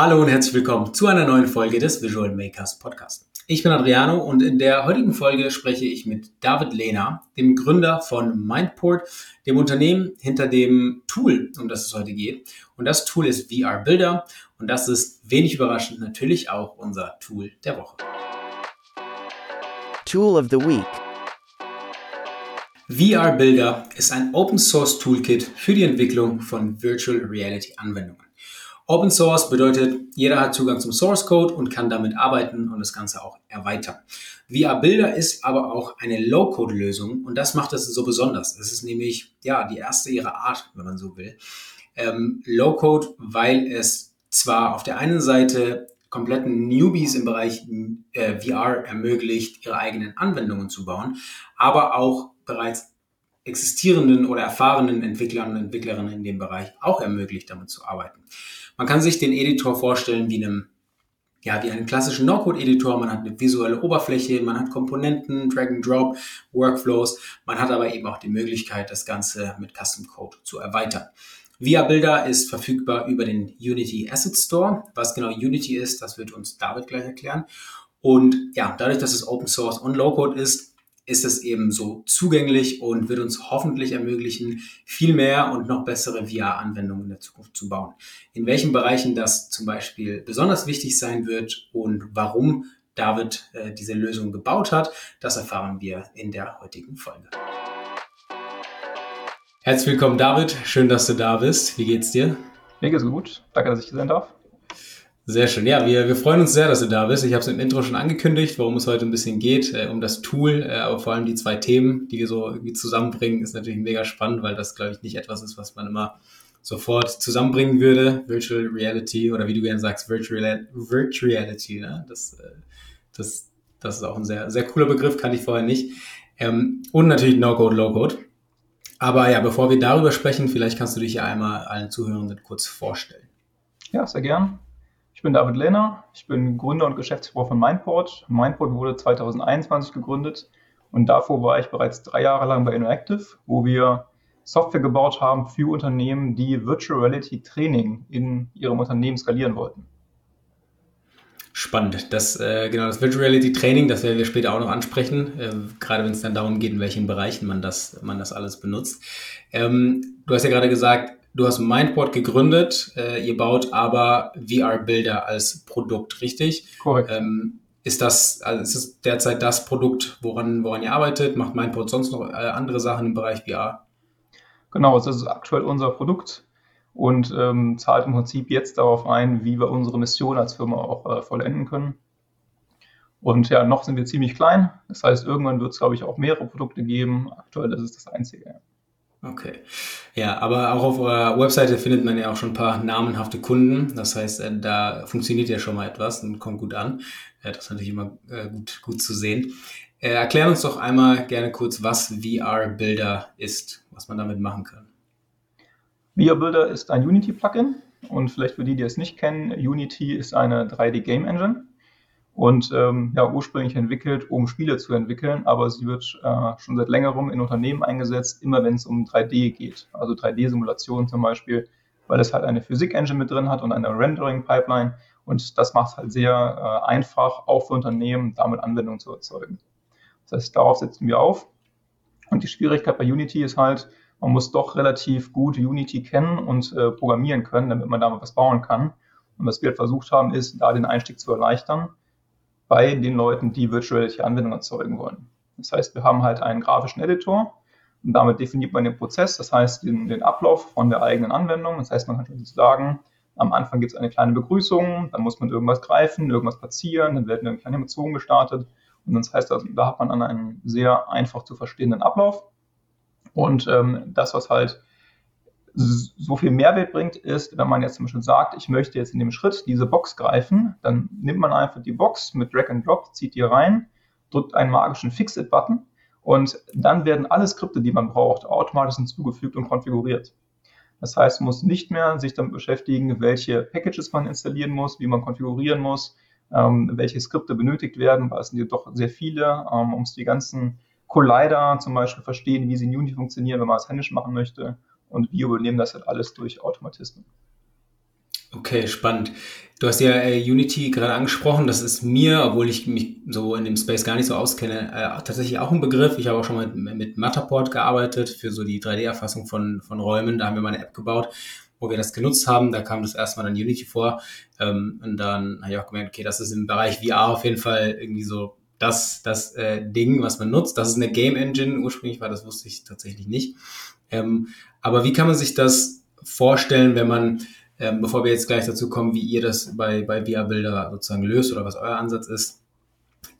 Hallo und herzlich willkommen zu einer neuen Folge des Visual Makers Podcast. Ich bin Adriano und in der heutigen Folge spreche ich mit David Lehner, dem Gründer von Mindport, dem Unternehmen hinter dem Tool, um das es heute geht. Und das Tool ist VR Builder und das ist wenig überraschend natürlich auch unser Tool der Woche. Tool of the Week. VR Builder ist ein Open Source Toolkit für die Entwicklung von Virtual Reality Anwendungen. Open Source bedeutet, jeder hat Zugang zum Source Code und kann damit arbeiten und das Ganze auch erweitern. VR Builder ist aber auch eine Low-Code-Lösung und das macht es so besonders. Es ist nämlich ja die erste ihrer Art, wenn man so will. Ähm, Low-Code, weil es zwar auf der einen Seite kompletten Newbies im Bereich äh, VR ermöglicht, ihre eigenen Anwendungen zu bauen, aber auch bereits existierenden oder erfahrenen Entwicklern und Entwicklerinnen in dem Bereich auch ermöglicht, damit zu arbeiten. Man kann sich den Editor vorstellen wie einem ja, wie einen klassischen No-Code-Editor. Man hat eine visuelle Oberfläche, man hat Komponenten, Drag-and-Drop, Workflows. Man hat aber eben auch die Möglichkeit, das Ganze mit Custom Code zu erweitern. Via Builder ist verfügbar über den Unity Asset Store. Was genau Unity ist, das wird uns David gleich erklären. Und ja, dadurch, dass es Open Source und Low-Code ist, ist es eben so zugänglich und wird uns hoffentlich ermöglichen, viel mehr und noch bessere VR-Anwendungen in der Zukunft zu bauen. In welchen Bereichen das zum Beispiel besonders wichtig sein wird und warum David äh, diese Lösung gebaut hat, das erfahren wir in der heutigen Folge. Herzlich willkommen, David. Schön, dass du da bist. Wie geht's dir? Mir geht's gut. Danke, dass ich hier sein darf. Sehr schön. Ja, wir, wir freuen uns sehr, dass du da bist. Ich habe es im Intro schon angekündigt, worum es heute ein bisschen geht, äh, um das Tool, äh, aber vor allem die zwei Themen, die wir so irgendwie zusammenbringen, ist natürlich mega spannend, weil das, glaube ich, nicht etwas ist, was man immer sofort zusammenbringen würde. Virtual Reality oder wie du gerne sagst, Virtual, Virtual Reality. Ne? Das, äh, das, das ist auch ein sehr, sehr cooler Begriff, kannte ich vorher nicht. Ähm, und natürlich No-Code, Low-Code. Aber ja, bevor wir darüber sprechen, vielleicht kannst du dich ja einmal allen Zuhörenden kurz vorstellen. Ja, sehr gern. Ich bin David Lehner, ich bin Gründer und Geschäftsführer von Mindport. Mindport wurde 2021 gegründet und davor war ich bereits drei Jahre lang bei Interactive, wo wir Software gebaut haben für Unternehmen, die Virtual Reality Training in ihrem Unternehmen skalieren wollten. Spannend. Das, äh, genau, das Virtual Reality Training, das werden wir später auch noch ansprechen, äh, gerade wenn es dann darum geht, in welchen Bereichen man das, man das alles benutzt. Ähm, du hast ja gerade gesagt, Du hast Mindboard gegründet, äh, ihr baut aber VR-Bilder als Produkt, richtig? Korrekt. Ähm, ist das, also ist das derzeit das Produkt, woran, woran ihr arbeitet? Macht Mindboard sonst noch äh, andere Sachen im Bereich VR? Genau, das ist aktuell unser Produkt und ähm, zahlt im Prinzip jetzt darauf ein, wie wir unsere Mission als Firma auch äh, vollenden können. Und ja, noch sind wir ziemlich klein. Das heißt, irgendwann wird es, glaube ich, auch mehrere Produkte geben. Aktuell ist es das einzige. Okay. Ja, aber auch auf eurer Webseite findet man ja auch schon ein paar namenhafte Kunden. Das heißt, äh, da funktioniert ja schon mal etwas und kommt gut an. Das ist natürlich immer äh, gut, gut zu sehen. Äh, erklär uns doch einmal gerne kurz, was VR Builder ist, was man damit machen kann. VR Builder ist ein Unity-Plugin und vielleicht für die, die es nicht kennen, Unity ist eine 3D-Game Engine und ähm, ja, ursprünglich entwickelt, um Spiele zu entwickeln, aber sie wird äh, schon seit längerem in Unternehmen eingesetzt, immer wenn es um 3D geht, also 3D-Simulationen zum Beispiel, weil es halt eine Physik-Engine mit drin hat und eine Rendering-Pipeline und das macht es halt sehr äh, einfach, auch für Unternehmen, damit Anwendungen zu erzeugen. Das heißt, darauf setzen wir auf und die Schwierigkeit bei Unity ist halt, man muss doch relativ gut Unity kennen und äh, programmieren können, damit man damit was bauen kann. Und was wir halt versucht haben, ist, da den Einstieg zu erleichtern bei den Leuten, die Virtual Reality Anwendungen erzeugen wollen. Das heißt, wir haben halt einen grafischen Editor und damit definiert man den Prozess, das heißt den, den Ablauf von der eigenen Anwendung. Das heißt, man kann schon sagen, am Anfang gibt es eine kleine Begrüßung, dann muss man irgendwas greifen, irgendwas platzieren, dann werden eine kleine Animation gestartet und das heißt, also, da hat man dann einen sehr einfach zu verstehenden Ablauf. Und ähm, das, was halt so viel Mehrwert bringt, ist, wenn man jetzt zum Beispiel sagt, ich möchte jetzt in dem Schritt diese Box greifen, dann nimmt man einfach die Box mit Drag and Drop, zieht die rein, drückt einen magischen Fix-It-Button und dann werden alle Skripte, die man braucht, automatisch hinzugefügt und konfiguriert. Das heißt, man muss nicht mehr sich damit beschäftigen, welche Packages man installieren muss, wie man konfigurieren muss, ähm, welche Skripte benötigt werden, weil es sind ja doch sehr viele, ähm, um die ganzen Collider zum Beispiel verstehen, wie sie in Unity funktionieren, wenn man es händisch machen möchte und wir übernehmen das halt alles durch Automatismen. Okay, spannend. Du hast ja äh, Unity gerade angesprochen. Das ist mir, obwohl ich mich so in dem Space gar nicht so auskenne, äh, tatsächlich auch ein Begriff. Ich habe auch schon mal mit, mit Matterport gearbeitet für so die 3D-Erfassung von, von Räumen. Da haben wir mal eine App gebaut, wo wir das genutzt haben. Da kam das erstmal dann Unity vor. Ähm, und dann habe ich auch gemerkt, okay, das ist im Bereich VR auf jeden Fall irgendwie so das, das äh, Ding, was man nutzt. Das ist eine Game Engine. Ursprünglich war das, wusste ich tatsächlich nicht. Ähm, aber wie kann man sich das vorstellen, wenn man ähm, bevor wir jetzt gleich dazu kommen, wie ihr das bei, bei VR-Bilder sozusagen löst oder was euer Ansatz ist,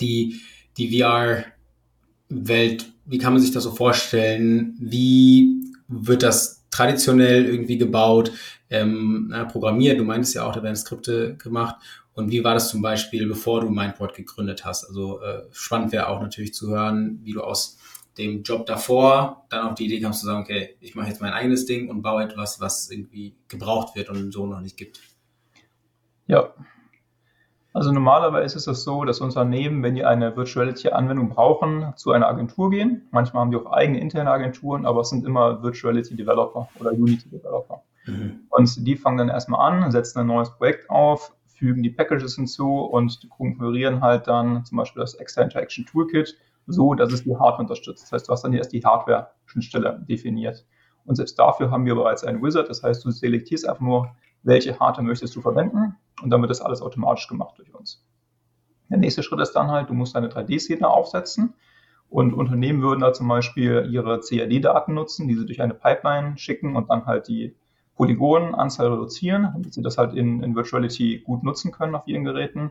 die, die VR-Welt, wie kann man sich das so vorstellen? Wie wird das traditionell irgendwie gebaut, ähm, programmiert? Du meintest ja auch, da werden Skripte gemacht. Und wie war das zum Beispiel, bevor du Mindboard gegründet hast? Also äh, spannend wäre auch natürlich zu hören, wie du aus dem Job davor dann auf die Idee kamst zu sagen, okay, ich mache jetzt mein eigenes Ding und baue etwas, was irgendwie gebraucht wird und so noch nicht gibt? Ja. Also normalerweise ist es so, dass Unternehmen, wenn die eine Virtuality-Anwendung brauchen, zu einer Agentur gehen. Manchmal haben die auch eigene interne Agenturen, aber es sind immer Virtuality-Developer oder Unity-Developer. Mhm. Und die fangen dann erstmal an, setzen ein neues Projekt auf, fügen die Packages hinzu und konfigurieren halt dann zum Beispiel das Extra Interaction Toolkit so, dass es die Hardware unterstützt. Das heißt, du hast dann erst die Hardware-Schnittstelle definiert. Und selbst dafür haben wir bereits einen Wizard. Das heißt, du selektierst einfach nur, welche Hardware möchtest du verwenden und dann wird das alles automatisch gemacht durch uns. Der nächste Schritt ist dann halt, du musst deine 3D-Szene aufsetzen und Unternehmen würden da zum Beispiel ihre CAD-Daten nutzen, die sie durch eine Pipeline schicken und dann halt die Polygonenanzahl reduzieren, damit sie das halt in, in Virtuality gut nutzen können auf ihren Geräten.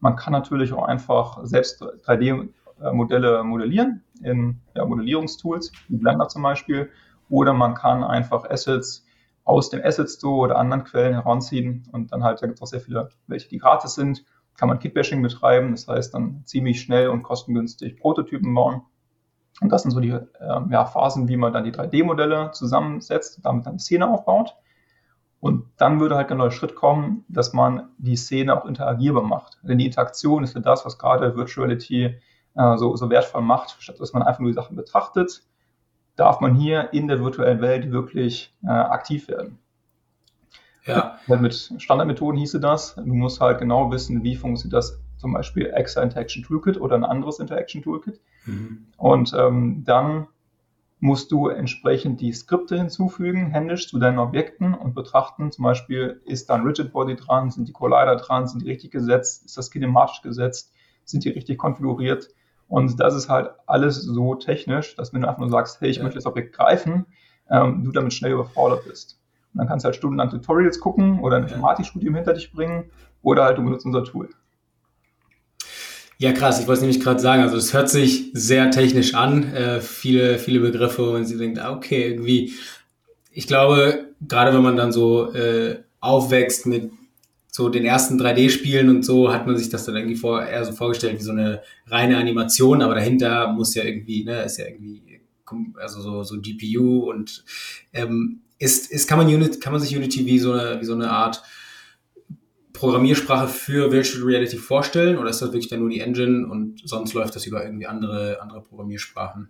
Man kann natürlich auch einfach selbst 3D äh, Modelle modellieren in ja, Modellierungstools, wie Blender zum Beispiel, oder man kann einfach Assets aus dem Asset Store oder anderen Quellen heranziehen und dann halt, da gibt es auch sehr viele, welche die gratis sind, kann man Kitbashing betreiben, das heißt dann ziemlich schnell und kostengünstig Prototypen bauen. Und das sind so die äh, ja, Phasen, wie man dann die 3D-Modelle zusammensetzt, damit dann eine Szene aufbaut. Und dann würde halt der neue Schritt kommen, dass man die Szene auch interagierbar macht. Denn die Interaktion ist ja das, was gerade Virtuality äh, so, so wertvoll macht, statt dass man einfach nur die Sachen betrachtet, darf man hier in der virtuellen Welt wirklich äh, aktiv werden. Ja. Mit Standardmethoden hieße das, du musst halt genau wissen, wie funktioniert das zum Beispiel Exa Interaction Toolkit oder ein anderes Interaction Toolkit. Mhm. Und ähm, dann musst du entsprechend die Skripte hinzufügen, händisch zu deinen Objekten und betrachten, zum Beispiel, ist da ein Rigid Body dran, sind die Collider dran, sind die richtig gesetzt, ist das kinematisch gesetzt, sind die richtig konfiguriert und das ist halt alles so technisch, dass wenn du einfach nur sagst, hey, ich ja. möchte das Objekt greifen, ähm, du damit schnell überfordert bist. Und dann kannst du halt stundenlang Tutorials gucken oder ein Informatikstudium hinter dich bringen oder halt du benutzt unser Tool. Ja, krass. Ich wollte nämlich gerade sagen, also es hört sich sehr technisch an, äh, viele, viele Begriffe, und sie denkt, ah, okay, irgendwie, ich glaube, gerade wenn man dann so äh, aufwächst mit so den ersten 3D-Spielen und so hat man sich das dann irgendwie vor, eher so vorgestellt wie so eine reine Animation, aber dahinter muss ja irgendwie, ne, ist ja irgendwie, also so, so GPU und ähm, ist, ist, kann man Unity, kann man sich Unity wie so eine, wie so eine Art Programmiersprache für Virtual Reality vorstellen oder ist das wirklich dann nur die Engine und sonst läuft das über irgendwie andere, andere Programmiersprachen?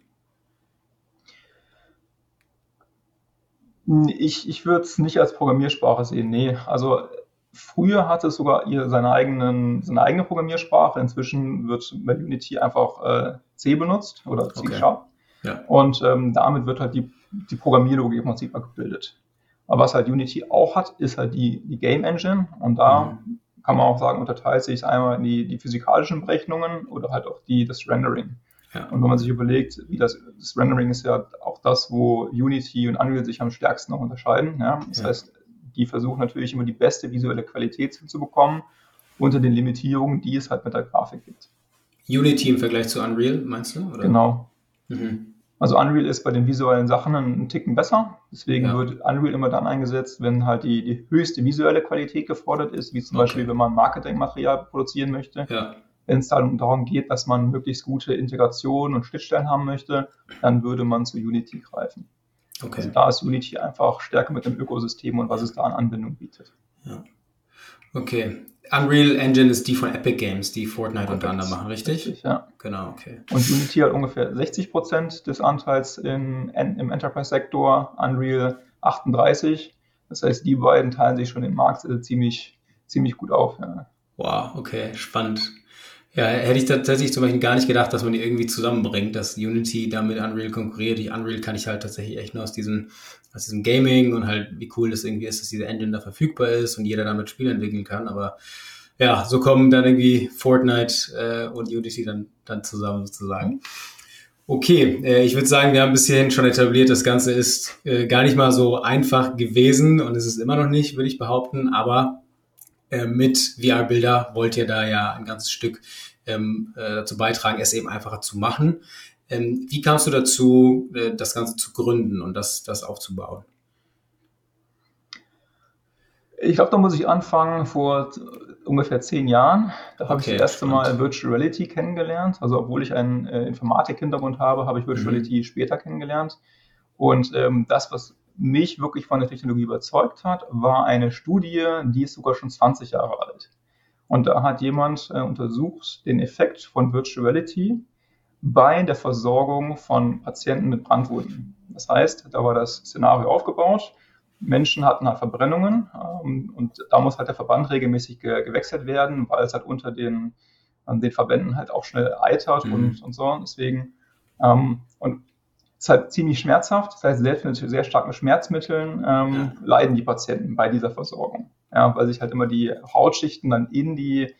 Ich, ich würde es nicht als Programmiersprache sehen, nee. Also Früher hatte es sogar ihr, seine, eigenen, seine eigene Programmiersprache. Inzwischen wird bei Unity einfach äh, C benutzt oder C okay. Sharp. Ja. Und ähm, damit wird halt die, die Programmierlogik im Prinzip abgebildet. Aber was halt Unity auch hat, ist halt die, die Game Engine. Und da mhm. kann man auch sagen, unterteilt sich einmal in die, die physikalischen Berechnungen oder halt auch die, das Rendering. Ja. Und wenn man sich überlegt, wie das, das Rendering ist ja auch das, wo Unity und Unreal sich am stärksten noch unterscheiden. Ja? Das ja. heißt, die versuchen natürlich immer die beste visuelle Qualität hinzubekommen unter den Limitierungen, die es halt mit der Grafik gibt. Unity im Vergleich zu Unreal, meinst du? Oder? Genau. Mhm. Also Unreal ist bei den visuellen Sachen einen Ticken besser. Deswegen ja. wird Unreal immer dann eingesetzt, wenn halt die, die höchste visuelle Qualität gefordert ist, wie zum okay. Beispiel, wenn man Marketingmaterial produzieren möchte. Ja. Wenn es dann darum geht, dass man möglichst gute Integration und Schnittstellen haben möchte, dann würde man zu Unity greifen. Okay. Also da ist Unity einfach stärker mit dem Ökosystem und was es da an Anbindung bietet. Ja. Okay. Unreal Engine ist die von Epic Games, die Fortnite unter anderem machen, richtig? Richtig, ja. Genau, okay. Und Unity hat ungefähr 60 Prozent des Anteils im, im Enterprise-Sektor, Unreal 38. Das heißt, die beiden teilen sich schon den Markt äh, ziemlich, ziemlich gut auf. Ja. Wow, okay, spannend. Ja, hätte ich tatsächlich zum Beispiel gar nicht gedacht, dass man die irgendwie zusammenbringt, dass Unity damit Unreal konkurriert. Die Unreal kann ich halt tatsächlich echt nur aus diesem, aus diesem Gaming und halt, wie cool das irgendwie ist, dass diese Engine da verfügbar ist und jeder damit Spiele entwickeln kann. Aber ja, so kommen dann irgendwie Fortnite äh, und Unity dann, dann zusammen sozusagen. Okay, äh, ich würde sagen, wir haben bis hierhin schon etabliert, das Ganze ist äh, gar nicht mal so einfach gewesen und es ist immer noch nicht, würde ich behaupten, aber äh, mit VR-Bilder wollt ihr da ja ein ganzes Stück ähm, äh, dazu beitragen, es eben einfacher zu machen. Ähm, wie kamst du dazu, äh, das Ganze zu gründen und das, das aufzubauen? Ich glaube, da muss ich anfangen vor ungefähr zehn Jahren. Da habe okay, ich das erste spannend. Mal Virtual Reality kennengelernt. Also obwohl ich einen äh, Informatik-Hintergrund habe, habe ich Virtual mhm. Reality später kennengelernt. Und ähm, das, was mich wirklich von der Technologie überzeugt hat, war eine Studie, die ist sogar schon 20 Jahre alt. Und da hat jemand äh, untersucht den Effekt von Virtual Reality bei der Versorgung von Patienten mit Brandwunden. Das heißt, da war das Szenario aufgebaut. Menschen hatten halt Verbrennungen ähm, und da muss halt der Verband regelmäßig ge gewechselt werden, weil es halt unter den, den Verbänden halt auch schnell eitert mhm. und, und so. Deswegen, ähm, und ist halt ziemlich schmerzhaft. Das heißt, selbst mit sehr starken Schmerzmitteln ähm, ja. leiden die Patienten bei dieser Versorgung. Ja, weil sich halt immer die Hautschichten dann in die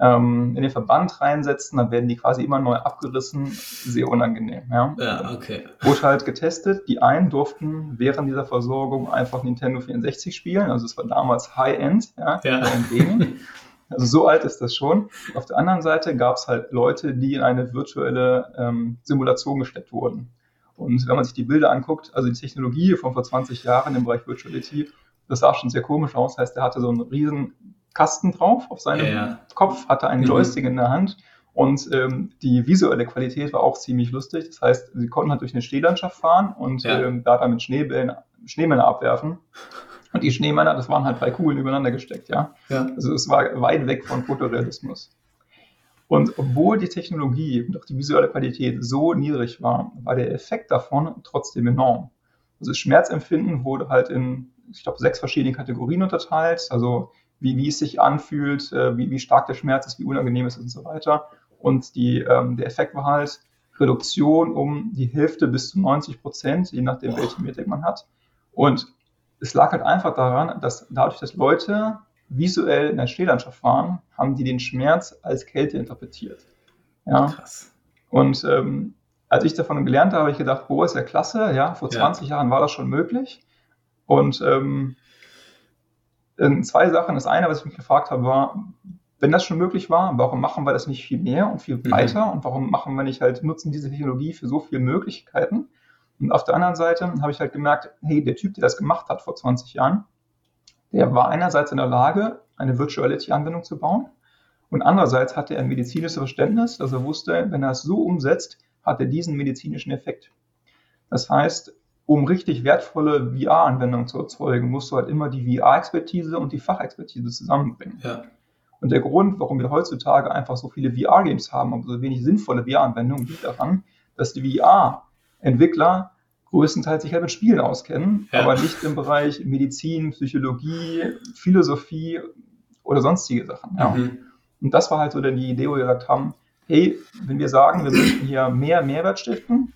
ähm, in den Verband reinsetzen, dann werden die quasi immer neu abgerissen. Sehr unangenehm. Ja, ja okay. Wurde halt getestet. Die einen durften während dieser Versorgung einfach Nintendo 64 spielen. Also es war damals High-End, ja, ja. Gaming. Also so alt ist das schon. Auf der anderen Seite gab es halt Leute, die in eine virtuelle ähm, Simulation gesteckt wurden. Und wenn man sich die Bilder anguckt, also die Technologie von vor 20 Jahren im Bereich Virtuality, das sah schon sehr komisch aus. Das heißt, er hatte so einen riesen Kasten drauf auf seinem ja. Kopf, hatte einen mhm. Joystick in der Hand und ähm, die visuelle Qualität war auch ziemlich lustig. Das heißt, sie konnten halt durch eine Stehlandschaft fahren und ja. ähm, da damit Schneebällen, Schneemänner abwerfen. Und die Schneemänner, das waren halt drei Kugeln übereinander gesteckt, ja. ja. Also es war weit weg von Fotorealismus. Und obwohl die Technologie und auch die visuelle Qualität so niedrig war, war der Effekt davon trotzdem enorm. Also das Schmerzempfinden wurde halt in, ich glaube, sechs verschiedene Kategorien unterteilt. Also wie, wie es sich anfühlt, äh, wie, wie stark der Schmerz ist, wie unangenehm es ist und so weiter. Und die, ähm, der Effekt war halt Reduktion um die Hälfte bis zu 90 Prozent, je nachdem, welche Metrik man hat. Und es lag halt einfach daran, dass dadurch, dass Leute visuell in der Stehlandschaft waren, haben die den Schmerz als Kälte interpretiert. Ja. Krass. Und ähm, als ich davon gelernt habe, habe ich gedacht, boah, ist ja klasse, ja, vor 20 ja. Jahren war das schon möglich. Und ähm, zwei Sachen. Das eine, was ich mich gefragt habe, war, wenn das schon möglich war, warum machen wir das nicht viel mehr und viel breiter? Mhm. Und warum machen wir nicht halt, nutzen diese Technologie für so viele Möglichkeiten? Und auf der anderen Seite habe ich halt gemerkt, hey, der Typ, der das gemacht hat vor 20 Jahren, der war einerseits in der Lage, eine Virtuality-Anwendung zu bauen und andererseits hatte er ein medizinisches Verständnis, dass er wusste, wenn er es so umsetzt, hat er diesen medizinischen Effekt. Das heißt, um richtig wertvolle VR-Anwendungen zu erzeugen, musst du halt immer die VR-Expertise und die Fachexpertise zusammenbringen. Ja. Und der Grund, warum wir heutzutage einfach so viele VR-Games haben, aber so wenig sinnvolle VR-Anwendungen, liegt daran, dass die VR-Entwickler größtenteils sich halt mit Spielen auskennen, ja. aber nicht im Bereich Medizin, Psychologie, Philosophie oder sonstige Sachen. Ja. Mhm. Und das war halt so dann die Idee, wo wir gesagt haben, hey, wenn wir sagen, wir möchten hier mehr Mehrwert stiften,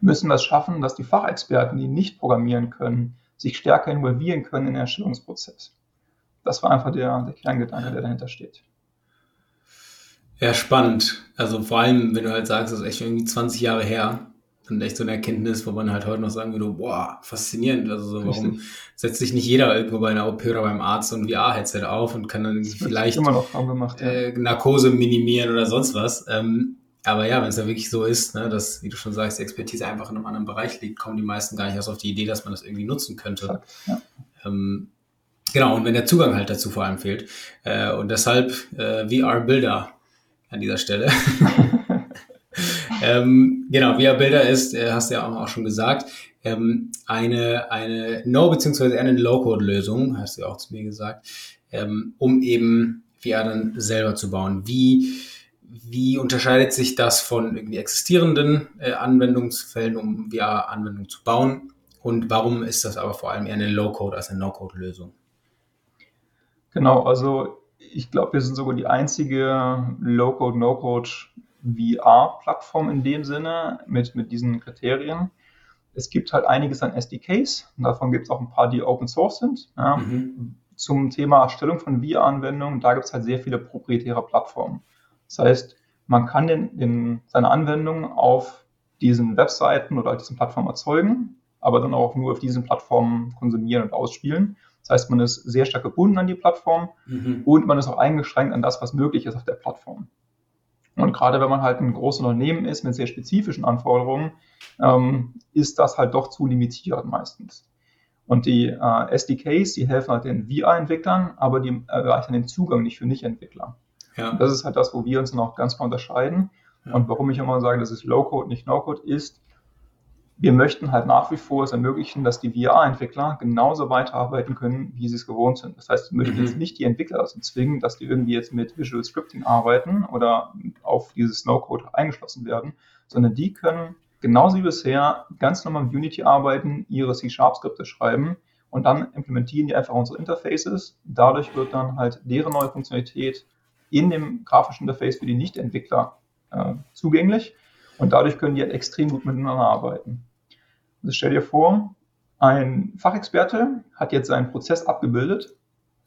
müssen wir es schaffen, dass die Fachexperten, die nicht programmieren können, sich stärker involvieren können in den Erstellungsprozess. Das war einfach der, der Kerngedanke, der dahinter steht. Ja, spannend. Also vor allem, wenn du halt sagst, das ist echt irgendwie 20 Jahre her und echt so eine Erkenntnis, wo man halt heute noch sagen würde, boah, faszinierend. Also so, warum setzt sich nicht jeder irgendwo bei einer OP oder beim Arzt so ein VR-Headset auf und kann dann vielleicht immer noch gemacht, ja. äh, Narkose minimieren oder sonst was. Ähm, aber ja, wenn es ja wirklich so ist, ne, dass, wie du schon sagst, die Expertise einfach in einem anderen Bereich liegt, kommen die meisten gar nicht erst auf die Idee, dass man das irgendwie nutzen könnte. Ja. Ähm, genau, und wenn der Zugang halt dazu vor allem fehlt. Äh, und deshalb äh, VR-Bilder an dieser Stelle. ähm, genau, VR-Bilder ist, äh, hast du ja auch, schon gesagt, ähm, eine, eine No- bzw. eine Low-Code-Lösung, hast du ja auch zu mir gesagt, ähm, um eben VR dann selber zu bauen. Wie wie unterscheidet sich das von irgendwie existierenden äh, Anwendungsfällen, um VR-Anwendungen zu bauen? und warum ist das aber vor allem eher eine Low-Code als eine No-Code-Lösung? Genau, also ich glaube, wir sind sogar die einzige Low-Code, No-Code VR-Plattform in dem Sinne mit, mit diesen Kriterien. Es gibt halt einiges an SDKs, davon gibt es auch ein paar, die Open Source sind. Ja. Mhm. Zum Thema Erstellung von VR-Anwendungen, da gibt es halt sehr viele proprietäre Plattformen. Das heißt, man kann den, den, seine Anwendungen auf diesen Webseiten oder diesen Plattformen erzeugen, aber dann auch nur auf diesen Plattformen konsumieren und ausspielen. Das heißt, man ist sehr stark gebunden an die Plattform mhm. und man ist auch eingeschränkt an das, was möglich ist auf der Plattform. Und gerade wenn man halt ein großes Unternehmen ist mit sehr spezifischen Anforderungen, ähm, ist das halt doch zu limitiert meistens. Und die äh, SDKs, die helfen halt den VR-Entwicklern, aber die erreichen den Zugang nicht für Nicht-Entwickler. Ja. Das ist halt das, wo wir uns noch ganz klar unterscheiden. Ja. Und warum ich immer sage, das ist Low-Code, nicht No-Code, ist, wir möchten halt nach wie vor es ermöglichen, dass die VR-Entwickler genauso weiterarbeiten können, wie sie es gewohnt sind. Das heißt, wir möchten mhm. jetzt nicht die Entwickler dazu zwingen, dass die irgendwie jetzt mit Visual Scripting arbeiten oder auf dieses No-Code eingeschlossen werden, sondern die können genauso wie bisher ganz normal mit Unity arbeiten, ihre C-Sharp-Skripte schreiben und dann implementieren die einfach unsere Interfaces. Dadurch wird dann halt deren neue Funktionalität in dem grafischen Interface für die Nicht-Entwickler äh, zugänglich und dadurch können die halt extrem gut miteinander arbeiten. Also stell dir vor, ein Fachexperte hat jetzt seinen Prozess abgebildet,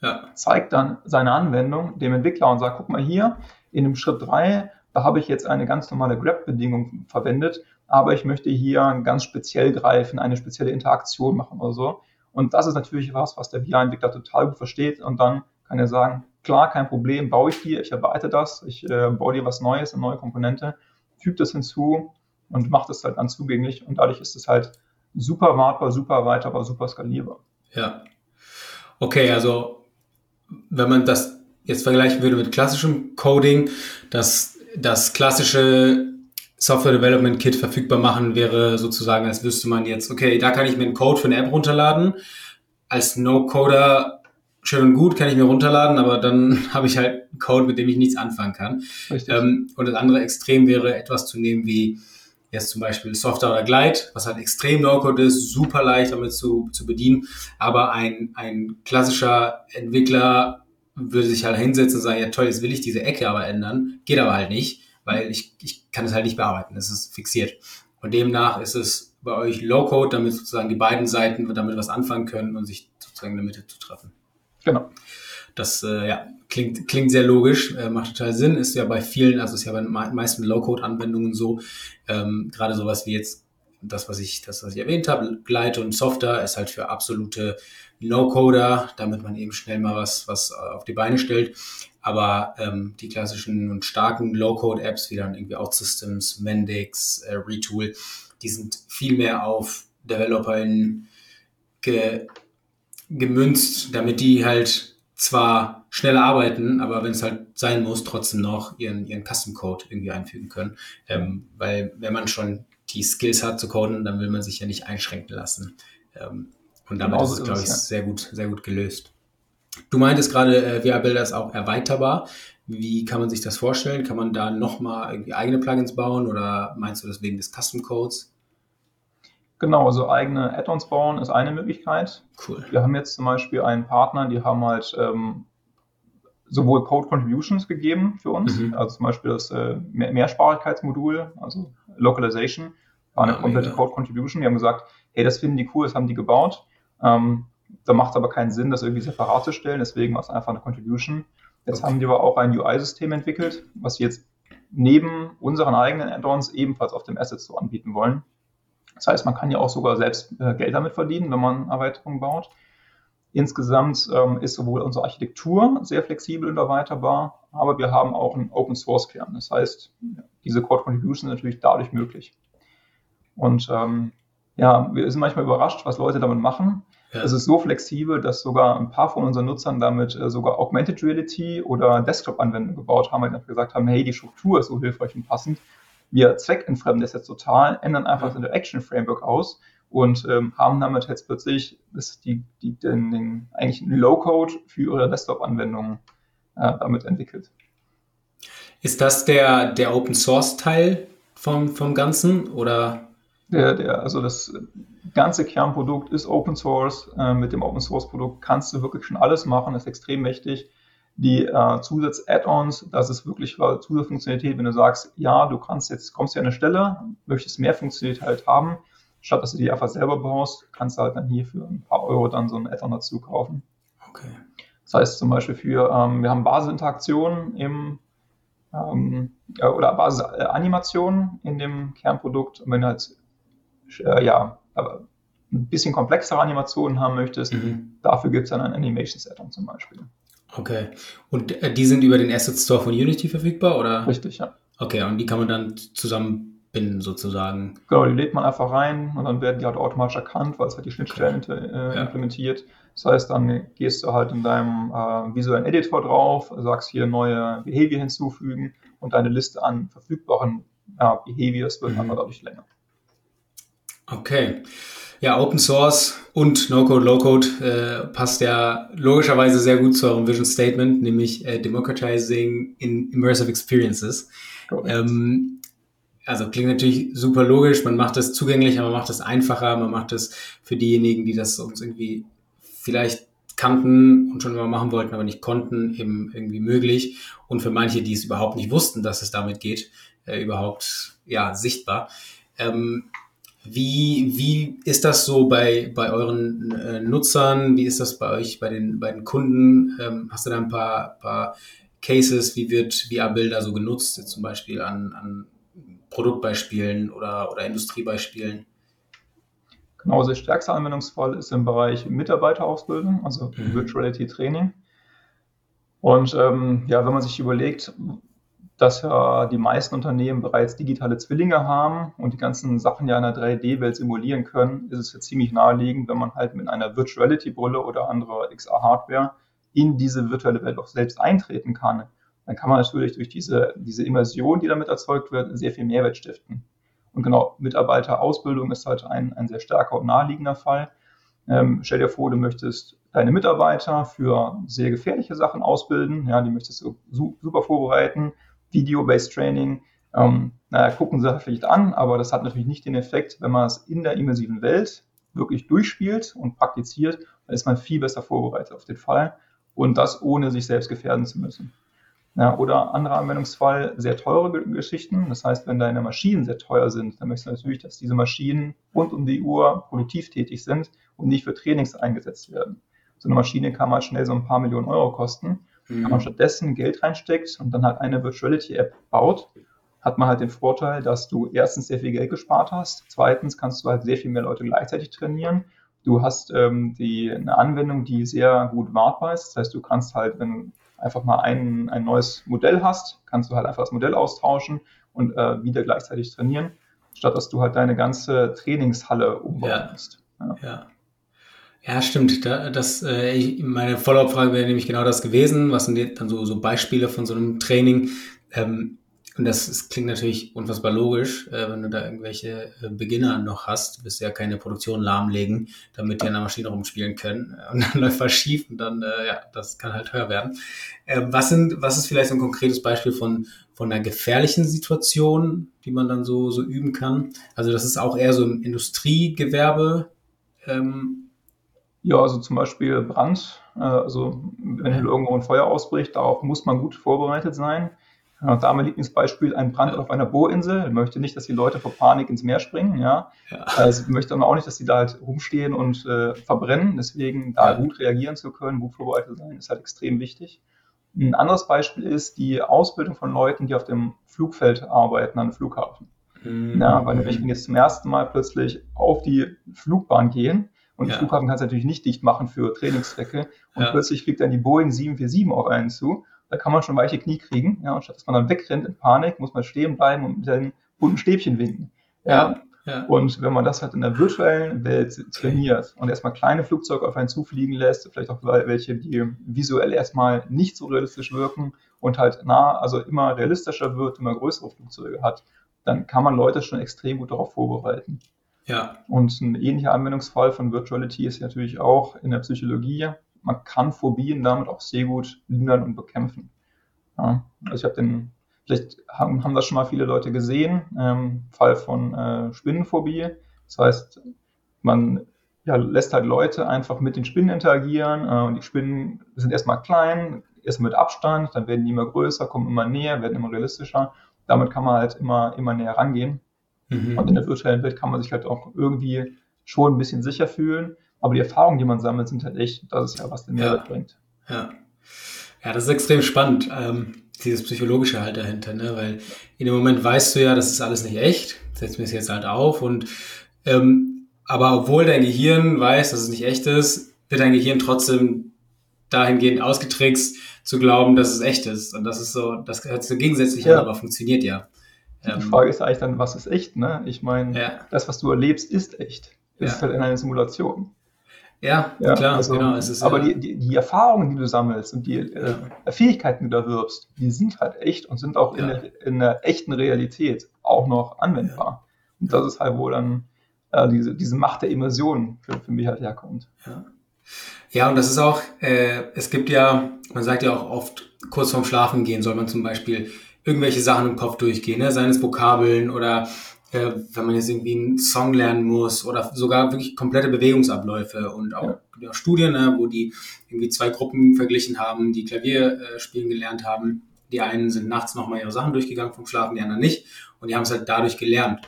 ja. zeigt dann seine Anwendung dem Entwickler und sagt, guck mal hier, in dem Schritt 3, da habe ich jetzt eine ganz normale Grab-Bedingung verwendet, aber ich möchte hier ganz speziell greifen, eine spezielle Interaktion machen oder so. Und das ist natürlich was, was der BI-Entwickler total gut versteht und dann kann er sagen, klar, kein Problem, baue ich dir, ich erweite das, ich äh, baue dir was Neues, eine neue Komponente, füge das hinzu und mache das halt dann zugänglich und dadurch ist es halt super wartbar, super erweiterbar, super skalierbar. Ja. Okay, also wenn man das jetzt vergleichen würde mit klassischem Coding, das, das klassische Software Development Kit verfügbar machen wäre sozusagen, als wüsste man jetzt, okay, da kann ich mir einen Code für eine App runterladen. Als No-Coder schön und gut, kann ich mir runterladen, aber dann habe ich halt einen Code, mit dem ich nichts anfangen kann. Ähm, und das andere Extrem wäre etwas zu nehmen wie jetzt zum Beispiel Software oder Glide, was halt extrem No-Code ist, super leicht damit zu, zu bedienen, aber ein, ein klassischer Entwickler würde sich halt hinsetzen und sagen, ja toll, jetzt will ich diese Ecke aber ändern, geht aber halt nicht, weil ich, ich kann es halt nicht bearbeiten, es ist fixiert. Und demnach ist es bei euch Low-Code, damit sozusagen die beiden Seiten damit was anfangen können und sich sozusagen in der Mitte zu treffen. Genau. Das äh, ja, klingt, klingt sehr logisch, äh, macht total Sinn, ist ja bei vielen, also ist ja bei den meisten Low-Code-Anwendungen so, ähm, gerade sowas wie jetzt das, was ich, das, was ich erwähnt habe, Glide und Software ist halt für absolute No-Coder, damit man eben schnell mal was, was äh, auf die Beine stellt. Aber ähm, die klassischen und starken Low-Code-Apps, wie dann irgendwie OutSystems, Mendix, äh, Retool, die sind viel mehr auf DeveloperInnen ge gemünzt, damit die halt zwar schneller arbeiten, aber wenn es halt sein muss, trotzdem noch ihren, ihren Custom Code irgendwie einfügen können. Ähm, weil wenn man schon die Skills hat zu coden, dann will man sich ja nicht einschränken lassen. Ähm, und damit genau ist es, glaube ich, ja. sehr gut, sehr gut gelöst. Du meintest gerade, äh, VR Builder ist auch erweiterbar. Wie kann man sich das vorstellen? Kann man da nochmal irgendwie eigene Plugins bauen oder meinst du das wegen des Custom Codes? Genau, also eigene Add-ons bauen ist eine Möglichkeit. Cool. Wir haben jetzt zum Beispiel einen Partner, die haben halt ähm, sowohl Code Contributions gegeben für uns, mhm. also zum Beispiel das äh, Mehrsprachigkeitsmodul, also Localization, war eine ja, komplette mega. Code Contribution. Die haben gesagt, hey, das finden die cool, das haben die gebaut. Ähm, da macht es aber keinen Sinn, das irgendwie separat zu stellen, deswegen war es einfach eine Contribution. Jetzt okay. haben die aber auch ein UI-System entwickelt, was wir jetzt neben unseren eigenen Add-ons ebenfalls auf dem Asset Store anbieten wollen. Das heißt, man kann ja auch sogar selbst äh, Geld damit verdienen, wenn man Erweiterungen baut. Insgesamt ähm, ist sowohl unsere Architektur sehr flexibel und erweiterbar, aber wir haben auch einen Open Source Kern. Das heißt, diese Code Contributions sind natürlich dadurch möglich. Und ähm, ja, wir sind manchmal überrascht, was Leute damit machen. Ja. Es ist so flexibel, dass sogar ein paar von unseren Nutzern damit äh, sogar Augmented Reality oder Desktop-Anwendungen gebaut haben, weil sie gesagt haben, hey, die Struktur ist so hilfreich und passend wir zweckentfremden das jetzt total, ändern einfach das Interaction Framework aus und ähm, haben damit jetzt plötzlich das, die, die, den, den eigentlichen Low-Code für ihre Desktop-Anwendungen äh, damit entwickelt. Ist das der, der Open Source Teil vom, vom Ganzen oder? Der, der, also das, ganze Kernprodukt ist Open Source. Äh, mit dem Open Source Produkt kannst du wirklich schon alles machen, ist extrem mächtig. Die äh, Zusatz-Add-ons, das ist wirklich Zusatzfunktionalität, wenn du sagst, ja, du kannst jetzt, kommst hier an eine Stelle, möchtest mehr Funktionalität halt haben, statt dass du die einfach selber baust, kannst du halt dann hier für ein paar Euro dann so ein Add-on dazu kaufen. Okay. Das heißt zum Beispiel für, ähm, wir haben Basisinteraktionen im ähm, oder Basisanimationen in dem Kernprodukt. Und wenn du halt äh, ja, ein bisschen komplexere Animationen haben möchtest, mhm. dafür gibt es dann ein Animations Add-on zum Beispiel. Okay. Und äh, die sind über den Asset Store von Unity verfügbar, oder? Richtig, ja. Okay, und die kann man dann zusammenbinden sozusagen. Genau, die lädt man einfach rein und dann werden die halt automatisch erkannt, weil es halt die Schnittstellen okay. äh, ja. implementiert. Das heißt, dann gehst du halt in deinem äh, visuellen Editor drauf, sagst hier neue Behavior hinzufügen und deine Liste an verfügbaren äh, Behaviors wird mhm. einfach dadurch länger. Okay. Ja, Open Source und No-Code, Low-Code äh, passt ja logischerweise sehr gut zu eurem Vision Statement, nämlich äh, Democratizing in Immersive Experiences. Ähm, also klingt natürlich super logisch, man macht es zugänglicher, man macht es einfacher, man macht es für diejenigen, die das uns irgendwie vielleicht kannten und schon immer machen wollten, aber nicht konnten, eben irgendwie möglich. Und für manche, die es überhaupt nicht wussten, dass es damit geht, äh, überhaupt ja sichtbar. Ähm, wie, wie ist das so bei, bei euren äh, Nutzern? Wie ist das bei euch, bei den, bei den Kunden? Ähm, hast du da ein paar, paar Cases? Wie wird VR-Bilder so genutzt, jetzt zum Beispiel an, an Produktbeispielen oder, oder Industriebeispielen? Genau, also der stärkste Anwendungsfall ist im Bereich Mitarbeiterausbildung, also mhm. Virtuality Training. Und ähm, ja, wenn man sich überlegt, dass ja die meisten Unternehmen bereits digitale Zwillinge haben und die ganzen Sachen ja in einer 3D-Welt simulieren können, ist es ja ziemlich naheliegend, wenn man halt mit einer Virtuality-Brille oder anderer XR-Hardware in diese virtuelle Welt auch selbst eintreten kann. Dann kann man natürlich durch diese, diese Immersion, die damit erzeugt wird, sehr viel Mehrwert stiften. Und genau, Mitarbeiterausbildung ist halt ein, ein sehr starker und naheliegender Fall. Ähm, stell dir vor, du möchtest deine Mitarbeiter für sehr gefährliche Sachen ausbilden. Ja, die möchtest du super vorbereiten Video-Based Training, ähm, naja, gucken Sie vielleicht an, aber das hat natürlich nicht den Effekt, wenn man es in der immersiven Welt wirklich durchspielt und praktiziert, dann ist man viel besser vorbereitet auf den Fall und das ohne sich selbst gefährden zu müssen. Ja, oder anderer Anwendungsfall, sehr teure Geschichten. Das heißt, wenn deine Maschinen sehr teuer sind, dann möchtest du natürlich, dass diese Maschinen rund um die Uhr produktiv tätig sind und nicht für Trainings eingesetzt werden. So eine Maschine kann mal schnell so ein paar Millionen Euro kosten. Mhm. Wenn man stattdessen Geld reinsteckt und dann halt eine Virtuality-App baut, hat man halt den Vorteil, dass du erstens sehr viel Geld gespart hast, zweitens kannst du halt sehr viel mehr Leute gleichzeitig trainieren. Du hast ähm, die, eine Anwendung, die sehr gut wartbar ist. Das heißt, du kannst halt, wenn du einfach mal ein, ein neues Modell hast, kannst du halt einfach das Modell austauschen und äh, wieder gleichzeitig trainieren, statt dass du halt deine ganze Trainingshalle umbauen musst. Ja. ja. Ja, stimmt. Da, das, äh, ich, meine Follow-up-Frage wäre nämlich genau das gewesen. Was sind dann so, so Beispiele von so einem Training? Ähm, und das, das klingt natürlich unfassbar logisch, äh, wenn du da irgendwelche äh, Beginner noch hast. Du ja keine Produktion lahmlegen, damit die an der Maschine rumspielen können. Und dann läuft was schief und dann, äh, ja, das kann halt teuer werden. Äh, was, sind, was ist vielleicht so ein konkretes Beispiel von, von einer gefährlichen Situation, die man dann so, so üben kann? Also das ist auch eher so im Industriegewerbe ähm, ja, also zum Beispiel Brand. Äh, also wenn irgendwo ein Feuer ausbricht, darauf muss man gut vorbereitet sein. Ja, da mein Lieblingsbeispiel, ein Brand auf einer Bohrinsel. Ich möchte nicht, dass die Leute vor Panik ins Meer springen. Ja. ja. Also ich möchte aber auch nicht, dass die da halt rumstehen und äh, verbrennen. Deswegen da ja. gut reagieren zu können, gut vorbereitet sein, ist halt extrem wichtig. Ein anderes Beispiel ist die Ausbildung von Leuten, die auf dem Flugfeld arbeiten, an einem Flughafen. Mhm. Ja, weil wenn jetzt zum ersten Mal plötzlich auf die Flugbahn gehen, und ja. den Flughafen kannst du natürlich nicht dicht machen für Trainingszwecke. Und ja. plötzlich fliegt dann die Boeing 747 auf einen zu. Da kann man schon weiche Knie kriegen. Ja, und statt dass man dann wegrennt in Panik, muss man stehen bleiben und mit seinen bunten Stäbchen winken. Ja. ja. Und wenn man das halt in der virtuellen Welt trainiert und erstmal kleine Flugzeuge auf einen zufliegen lässt, vielleicht auch welche, die visuell erstmal nicht so realistisch wirken und halt nah, also immer realistischer wird, immer größere Flugzeuge hat, dann kann man Leute schon extrem gut darauf vorbereiten. Ja. Und ein ähnlicher Anwendungsfall von Virtuality ist natürlich auch in der Psychologie. Man kann Phobien damit auch sehr gut lindern und bekämpfen. Ja. Also ich habe den, vielleicht haben, haben das schon mal viele Leute gesehen, ähm, Fall von äh, Spinnenphobie. Das heißt, man ja, lässt halt Leute einfach mit den Spinnen interagieren äh, und die Spinnen sind erstmal klein, erstmal mit Abstand, dann werden die immer größer, kommen immer näher, werden immer realistischer. Damit kann man halt immer, immer näher rangehen. Mhm. Und in der virtuellen Welt kann man sich halt auch irgendwie schon ein bisschen sicher fühlen. Aber die Erfahrungen, die man sammelt, sind halt echt, das ist ja, was den Mehrwert ja. bringt. Ja. ja, das ist extrem spannend, ähm, dieses Psychologische halt dahinter, ne? weil in dem Moment weißt du ja, das ist alles nicht echt, setzt mir es jetzt halt auf und ähm, aber obwohl dein Gehirn weiß, dass es nicht echt ist, wird dein Gehirn trotzdem dahingehend ausgetrickst, zu glauben, dass es echt ist. Und das ist so, das hört so gegensätzlich ja. an, aber funktioniert ja. Die ähm, Frage ist eigentlich dann, was ist echt? Ne? Ich meine, ja. das, was du erlebst, ist echt. Es ja. ist halt in einer Simulation. Ja, ja klar, also, genau. Es ist, aber die, die, die, Erfahrungen, die du sammelst und die äh, Fähigkeiten, die du erwirbst, die sind halt echt und sind auch in, der, in der echten Realität auch noch anwendbar. Und das ist halt wohl dann äh, diese, diese Macht der Immersion für, für mich halt herkommt. Ja. Ja, und das ist auch, äh, es gibt ja, man sagt ja auch oft, kurz vorm Schlafen gehen soll man zum Beispiel irgendwelche Sachen im Kopf durchgehen, ne? seien es Vokabeln oder äh, wenn man jetzt irgendwie einen Song lernen muss oder sogar wirklich komplette Bewegungsabläufe und auch ja. Studien, ne, wo die irgendwie zwei Gruppen verglichen haben, die Klavier äh, spielen gelernt haben. Die einen sind nachts nochmal ihre Sachen durchgegangen vom Schlafen, die anderen nicht. Und die haben es halt dadurch gelernt.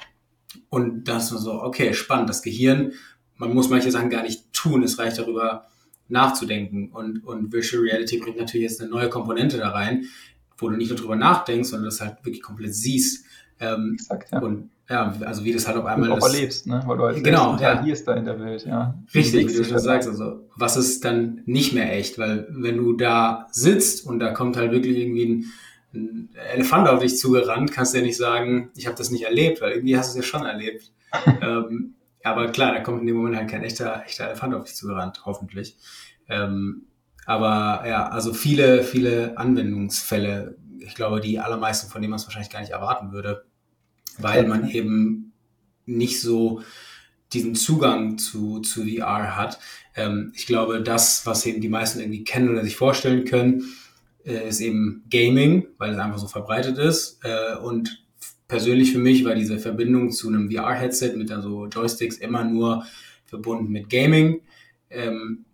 Und das war so, okay, spannend. Das Gehirn, man muss manche Sachen gar nicht tun. Es reicht darüber, nachzudenken. Und, und Virtual Reality bringt natürlich jetzt eine neue Komponente da rein, wo du nicht nur drüber nachdenkst, sondern das halt wirklich komplett siehst. Ähm, Exakt, ja. Und ja, also wie das halt auf einmal. Du auch erlebst, ne? Weil du halt genau, interagierst ja. da in der Welt, ja. Richtig, wie du schon sagst, also was ist dann nicht mehr echt? Weil wenn du da sitzt und da kommt halt wirklich irgendwie ein, ein Elefant auf dich zugerannt, kannst du ja nicht sagen, ich habe das nicht erlebt, weil irgendwie hast du es ja schon erlebt. ähm, aber klar, da kommt in dem Moment halt kein echter, echter Elefant auf dich zugerannt, hoffentlich. Ähm, aber ja, also viele, viele Anwendungsfälle. Ich glaube, die allermeisten, von denen man es wahrscheinlich gar nicht erwarten würde, weil man eben nicht so diesen Zugang zu, zu VR hat. Ähm, ich glaube, das, was eben die meisten irgendwie kennen oder sich vorstellen können, äh, ist eben Gaming, weil es einfach so verbreitet ist. Äh, und persönlich für mich war diese Verbindung zu einem VR-Headset mit dann so Joysticks immer nur verbunden mit Gaming. Ähm,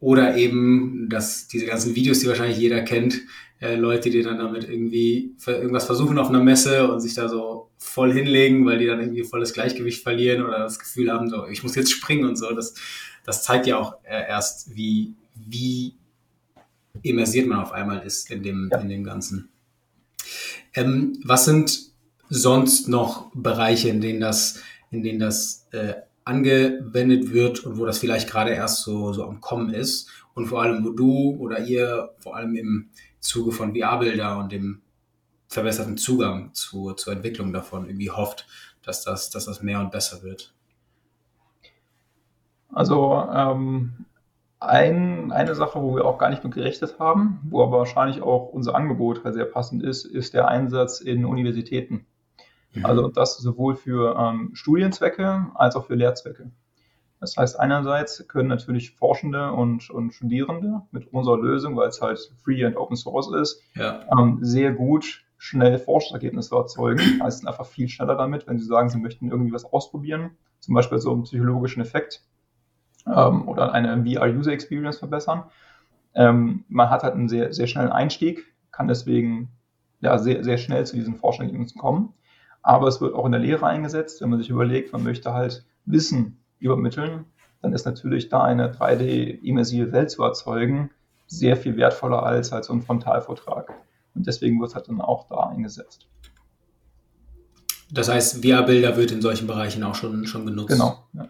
oder eben, dass diese ganzen Videos, die wahrscheinlich jeder kennt, äh, Leute, die dann damit irgendwie irgendwas versuchen auf einer Messe und sich da so voll hinlegen, weil die dann irgendwie volles Gleichgewicht verlieren oder das Gefühl haben, so, ich muss jetzt springen und so. Das, das zeigt ja auch äh, erst, wie, wie immersiert man auf einmal ist in dem, ja. in dem Ganzen. Ähm, was sind sonst noch Bereiche, in denen das, in denen das äh, angewendet wird und wo das vielleicht gerade erst so, so am Kommen ist und vor allem, wo du oder ihr vor allem im Zuge von VR-Bilder und dem verbesserten Zugang zu, zur Entwicklung davon irgendwie hofft, dass das, dass das mehr und besser wird? Also ähm, ein, eine Sache, wo wir auch gar nicht mit gerechnet haben, wo aber wahrscheinlich auch unser Angebot sehr passend ist, ist der Einsatz in Universitäten. Mhm. Also das sowohl für ähm, Studienzwecke als auch für Lehrzwecke. Das heißt, einerseits können natürlich Forschende und, und Studierende mit unserer Lösung, weil es halt free and open source ist, ja. ähm, sehr gut schnell Forschungsergebnisse erzeugen. Also sind einfach viel schneller damit, wenn sie sagen, sie möchten irgendwie was ausprobieren, zum Beispiel so einen psychologischen Effekt ähm, oder eine VR-User Experience verbessern. Ähm, man hat halt einen sehr, sehr schnellen Einstieg, kann deswegen ja, sehr, sehr schnell zu diesen Forschungsergebnissen kommen aber es wird auch in der Lehre eingesetzt. Wenn man sich überlegt, man möchte halt Wissen übermitteln, dann ist natürlich da eine 3D-immersive Welt zu erzeugen sehr viel wertvoller als halt so ein Frontalvortrag. Und deswegen wird es halt dann auch da eingesetzt. Das heißt, VR-Bilder wird in solchen Bereichen auch schon, schon genutzt. Genau. Ja.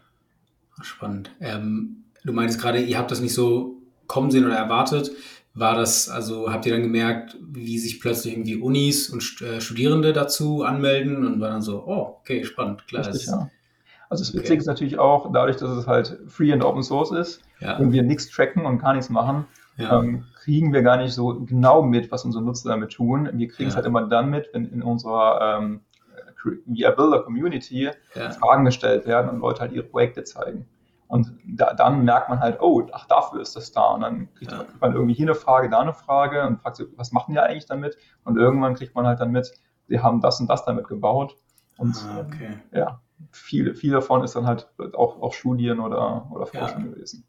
Spannend. Ähm, du meintest gerade, ihr habt das nicht so kommen sehen oder erwartet. War das, also habt ihr dann gemerkt, wie sich plötzlich irgendwie Unis und äh, Studierende dazu anmelden und war dann so, oh, okay, spannend, klar. Richtig, ja. Also das Witzige okay. ist natürlich auch, dadurch, dass es halt free and open source ist ja. und wir nichts tracken und gar nichts machen, ja. ähm, kriegen wir gar nicht so genau mit, was unsere Nutzer damit tun. Wir kriegen es halt immer dann mit, wenn in unserer ähm, VR Builder Community Fragen gestellt werden und Leute halt ihre Projekte zeigen. Und da, dann merkt man halt, oh, ach, dafür ist das da. Und dann kriegt ja. man irgendwie hier eine Frage, da eine Frage und fragt sich, was machen die eigentlich damit? Und irgendwann kriegt man halt dann mit, sie haben das und das damit gebaut. Und ah, okay. ja, viel, viel davon ist dann halt auch, auch Studien oder, oder Forschung ja. gewesen.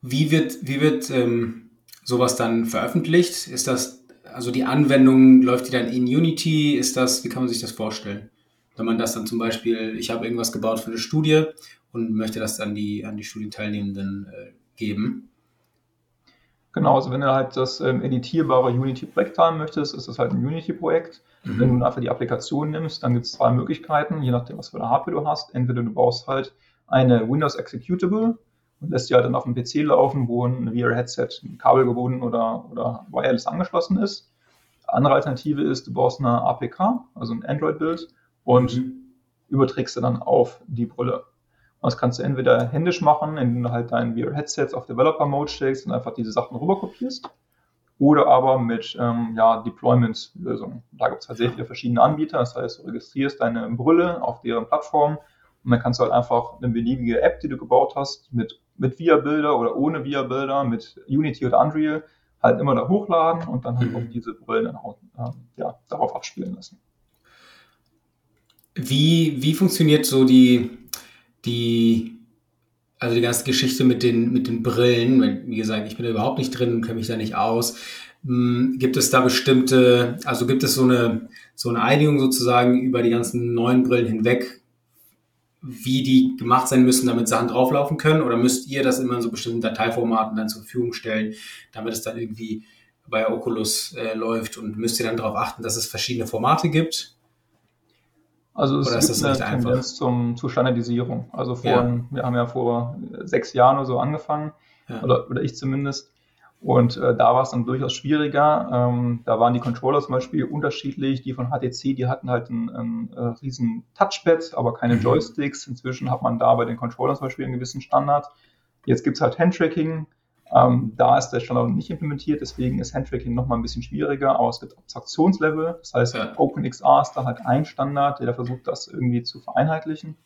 Wie wird, wie wird ähm, sowas dann veröffentlicht? Ist das, also die Anwendung, läuft die dann in Unity? Ist das, wie kann man sich das vorstellen? Wenn man das dann zum Beispiel, ich habe irgendwas gebaut für eine Studie und möchte das dann die, an die Studienteilnehmenden äh, geben. Genau, also wenn du halt das ähm, editierbare Unity-Projekt haben möchtest, ist das halt ein Unity-Projekt. Mhm. Wenn du einfach die Applikation nimmst, dann gibt es zwei Möglichkeiten, je nachdem, was für eine Hardware du hast. Entweder du baust halt eine Windows Executable und lässt die halt dann auf dem PC laufen, wo ein VR-Headset Kabel gebunden oder, oder wireless angeschlossen ist. Andere Alternative ist, du baust eine APK, also ein Android-Bild und mhm. überträgst du dann auf die Brille. Und das kannst du entweder händisch machen, indem du halt dein VR-Headset auf Developer-Mode stellst und einfach diese Sachen rüberkopierst oder aber mit ähm, ja, Deployment-Lösungen. Da gibt es halt sehr viele verschiedene Anbieter. Das heißt, du registrierst deine Brille auf deren Plattform und dann kannst du halt einfach eine beliebige App, die du gebaut hast, mit, mit VIA-Bilder oder ohne VIA-Bilder, mit Unity oder Unreal, halt immer da hochladen und dann halt mhm. auf diese Brillen dann auch, äh, ja, darauf abspielen lassen. Wie, wie funktioniert so die, die also die ganze Geschichte mit den, mit den Brillen, wie gesagt, ich bin da überhaupt nicht drin, kenne mich da nicht aus. Hm, gibt es da bestimmte, also gibt es so eine, so eine Einigung sozusagen über die ganzen neuen Brillen hinweg, wie die gemacht sein müssen, damit Sachen drauflaufen können? Oder müsst ihr das immer in so bestimmten Dateiformaten dann zur Verfügung stellen, damit es dann irgendwie bei Oculus äh, läuft und müsst ihr dann darauf achten, dass es verschiedene Formate gibt? Also es oder gibt eine Tendenz zum, zur Standardisierung. Also vor, ja. wir haben ja vor sechs Jahren oder so angefangen, ja. oder, oder ich zumindest. Und äh, da war es dann durchaus schwieriger. Ähm, da waren die Controller zum Beispiel unterschiedlich. Die von HTC, die hatten halt ein, ein, ein äh, riesen Touchpad, aber keine mhm. Joysticks. Inzwischen hat man da bei den Controllern zum Beispiel einen gewissen Standard. Jetzt gibt es halt Handtracking. Ähm, da ist der Standard nicht implementiert, deswegen ist Handtracking nochmal ein bisschen schwieriger, aber es gibt Abstraktionslevel. Das heißt, ja. OpenXR ist da halt ein Standard, der versucht, das irgendwie zu vereinheitlichen.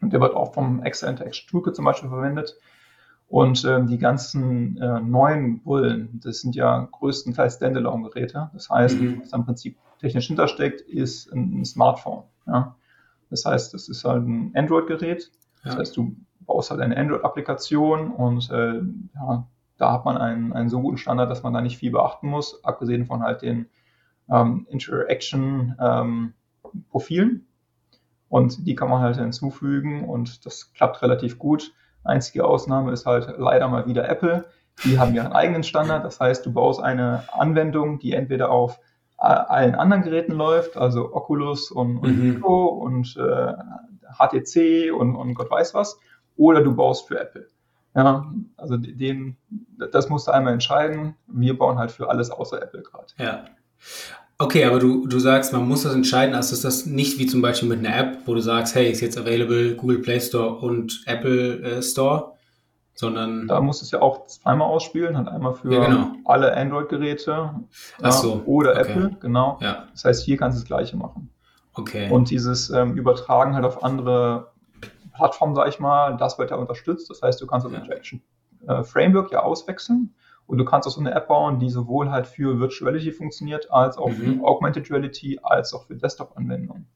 Und der wird auch vom Toolkit zum Beispiel verwendet. Und ähm, die ganzen äh, neuen Bullen, das sind ja größtenteils Standalone-Geräte. Das heißt, mhm. was im Prinzip technisch hintersteckt, ist ein, ein Smartphone. Ja? Das heißt, das ist halt ein Android-Gerät. Das ja. heißt, du baust halt eine Android-Applikation und äh, ja, da hat man einen, einen so guten Standard, dass man da nicht viel beachten muss, abgesehen von halt den ähm, Interaction-Profilen. Ähm, und die kann man halt hinzufügen und das klappt relativ gut. Einzige Ausnahme ist halt leider mal wieder Apple. Die haben ihren eigenen Standard. Das heißt, du baust eine Anwendung, die entweder auf allen anderen Geräten läuft, also Oculus und, und mhm. und äh, HTC und, und Gott weiß was, oder du baust für Apple. Ja, also den, das musst du einmal entscheiden. Wir bauen halt für alles außer Apple gerade. Ja. Okay, aber du, du sagst, man muss das entscheiden, also ist das nicht wie zum Beispiel mit einer App, wo du sagst, hey, ist jetzt available Google Play Store und Apple äh, Store, sondern. Da musst du es ja auch zweimal ausspielen, halt einmal für ja, genau. alle Android-Geräte ja, so, oder okay. Apple, genau. Ja. Das heißt, hier kannst du das Gleiche machen. Okay. Und dieses ähm, Übertragen halt auf andere Plattform, sage ich mal, das wird ja unterstützt. Das heißt, du kannst das. Interaction äh, Framework ja auswechseln und du kannst auch so eine App bauen, die sowohl halt für Virtual Reality funktioniert, als auch mhm. für Augmented Reality, als auch für Desktop-Anwendungen.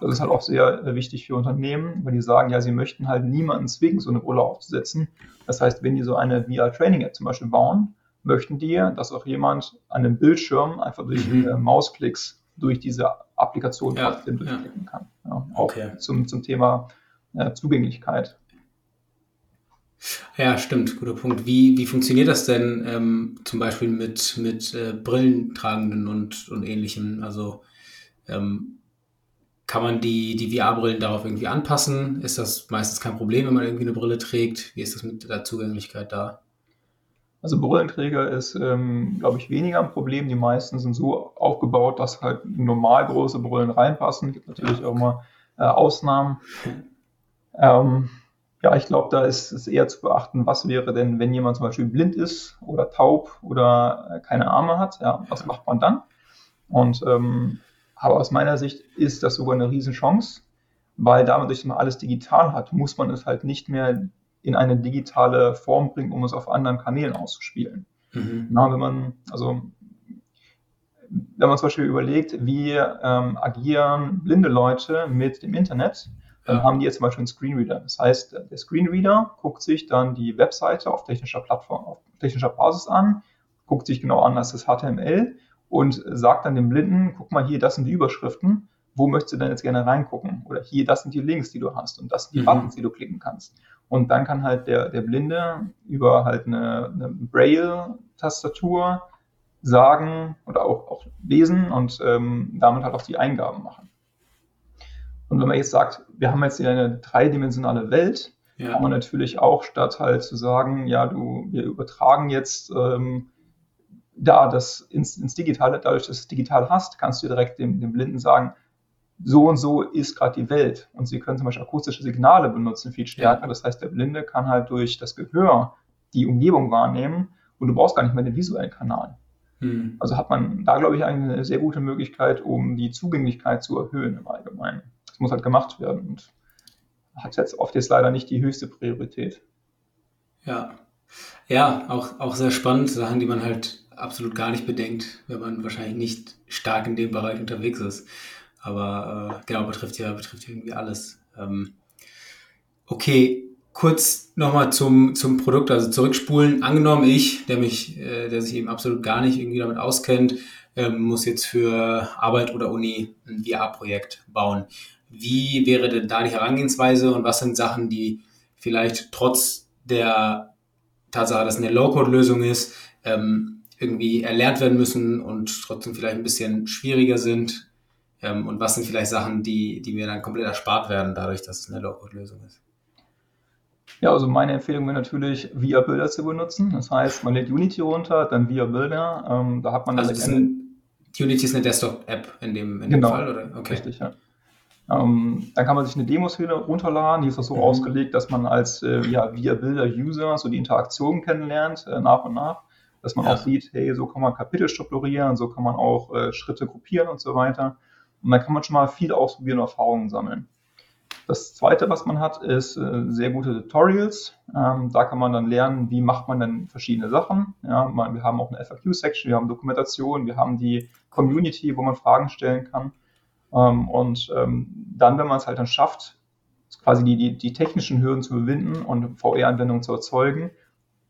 Das ist halt auch sehr äh, wichtig für Unternehmen, weil die sagen, ja, sie möchten halt niemanden zwingen, so eine Brille aufzusetzen. Das heißt, wenn die so eine VR-Training-App zum Beispiel bauen, möchten die, dass auch jemand an dem Bildschirm einfach durch mhm. äh, Mausklicks durch diese Applikation ja, trotzdem durchklicken ja. kann. Ja, auch okay. zum, zum Thema äh, Zugänglichkeit. Ja, stimmt, guter Punkt. Wie, wie funktioniert das denn ähm, zum Beispiel mit, mit äh, Brillentragenden und, und ähnlichem? Also ähm, kann man die, die VR-Brillen darauf irgendwie anpassen? Ist das meistens kein Problem, wenn man irgendwie eine Brille trägt? Wie ist das mit der Zugänglichkeit da? Also Brillenträger ist, ähm, glaube ich, weniger ein Problem. Die meisten sind so aufgebaut, dass halt normal große Brillen reinpassen. Es gibt natürlich auch mal äh, Ausnahmen. Ähm, ja, ich glaube, da ist es eher zu beachten, was wäre denn, wenn jemand zum Beispiel blind ist oder taub oder äh, keine Arme hat. Ja, was macht man dann? Und ähm, aber aus meiner Sicht ist das sogar eine Riesenchance, weil damit, dass man alles digital hat, muss man es halt nicht mehr in eine digitale Form bringen, um es auf anderen Kanälen auszuspielen. Mhm. Na, wenn man, also wenn man zum Beispiel überlegt, wie ähm, agieren blinde Leute mit dem Internet, dann haben die jetzt zum Beispiel einen Screenreader. Das heißt, der Screenreader guckt sich dann die Webseite auf technischer Plattform, auf technischer Basis an, guckt sich genau an, das ist HTML und sagt dann dem Blinden, guck mal hier, das sind die Überschriften, wo möchtest du denn jetzt gerne reingucken? Oder hier, das sind die Links, die du hast und das sind die mhm. Buttons, die du klicken kannst. Und dann kann halt der, der Blinde über halt eine, eine Braille-Tastatur sagen oder auch, auch lesen und ähm, damit halt auch die Eingaben machen. Und wenn man jetzt sagt, wir haben jetzt hier eine dreidimensionale Welt, ja. kann man natürlich auch statt halt zu sagen, ja, du, wir übertragen jetzt ähm, da das ins, ins Digitale, dadurch, dass du es digital hast, kannst du direkt dem, dem Blinden sagen, so und so ist gerade die Welt. Und sie können zum Beispiel akustische Signale benutzen, viel stärker. Ja. Das heißt, der Blinde kann halt durch das Gehör die Umgebung wahrnehmen und du brauchst gar nicht mehr den visuellen Kanal. Hm. Also hat man da, glaube ich, eine sehr gute Möglichkeit, um die Zugänglichkeit zu erhöhen im Allgemeinen. Das muss halt gemacht werden und hat jetzt oft jetzt leider nicht die höchste Priorität. Ja. Ja, auch, auch sehr spannend, Sachen, die man halt absolut gar nicht bedenkt, wenn man wahrscheinlich nicht stark in dem Bereich unterwegs ist. Aber äh, genau, betrifft ja, betrifft irgendwie alles. Ähm, okay, kurz nochmal zum, zum Produkt, also zurückspulen. Angenommen ich, der mich, äh, der sich eben absolut gar nicht irgendwie damit auskennt, ähm, muss jetzt für Arbeit oder Uni ein VR-Projekt bauen. Wie wäre denn da die Herangehensweise und was sind Sachen, die vielleicht trotz der Tatsache, dass es eine Low-Code-Lösung ist, ähm, irgendwie erlernt werden müssen und trotzdem vielleicht ein bisschen schwieriger sind? Ähm, und was sind vielleicht Sachen, die, die mir dann komplett erspart werden, dadurch, dass es eine Low-Code-Lösung ist? Ja, also meine Empfehlung wäre natürlich, VIA Builder zu benutzen. Das heißt, man lädt Unity runter, dann VIA Builder. Ähm, da hat man also ein, Unity ist eine Desktop-App in dem, in genau, dem Fall, oder? Okay. Richtig, ja. Ähm, dann kann man sich eine Demo-Szene runterladen, die ist auch so mhm. ausgelegt, dass man als äh, ja, via Builder-User so die Interaktion kennenlernt, äh, nach und nach, dass man ja. auch sieht, hey, so kann man Kapitel strukturieren, so kann man auch äh, Schritte gruppieren und so weiter. Und dann kann man schon mal viel ausprobieren und Erfahrungen sammeln. Das zweite, was man hat, ist äh, sehr gute Tutorials. Ähm, da kann man dann lernen, wie macht man denn verschiedene Sachen. Ja, man, wir haben auch eine FAQ-Section, wir haben Dokumentation, wir haben die Community, wo man Fragen stellen kann. Ähm, und ähm, dann, wenn man es halt dann schafft, quasi die, die, die technischen Hürden zu überwinden und VR-Anwendungen zu erzeugen,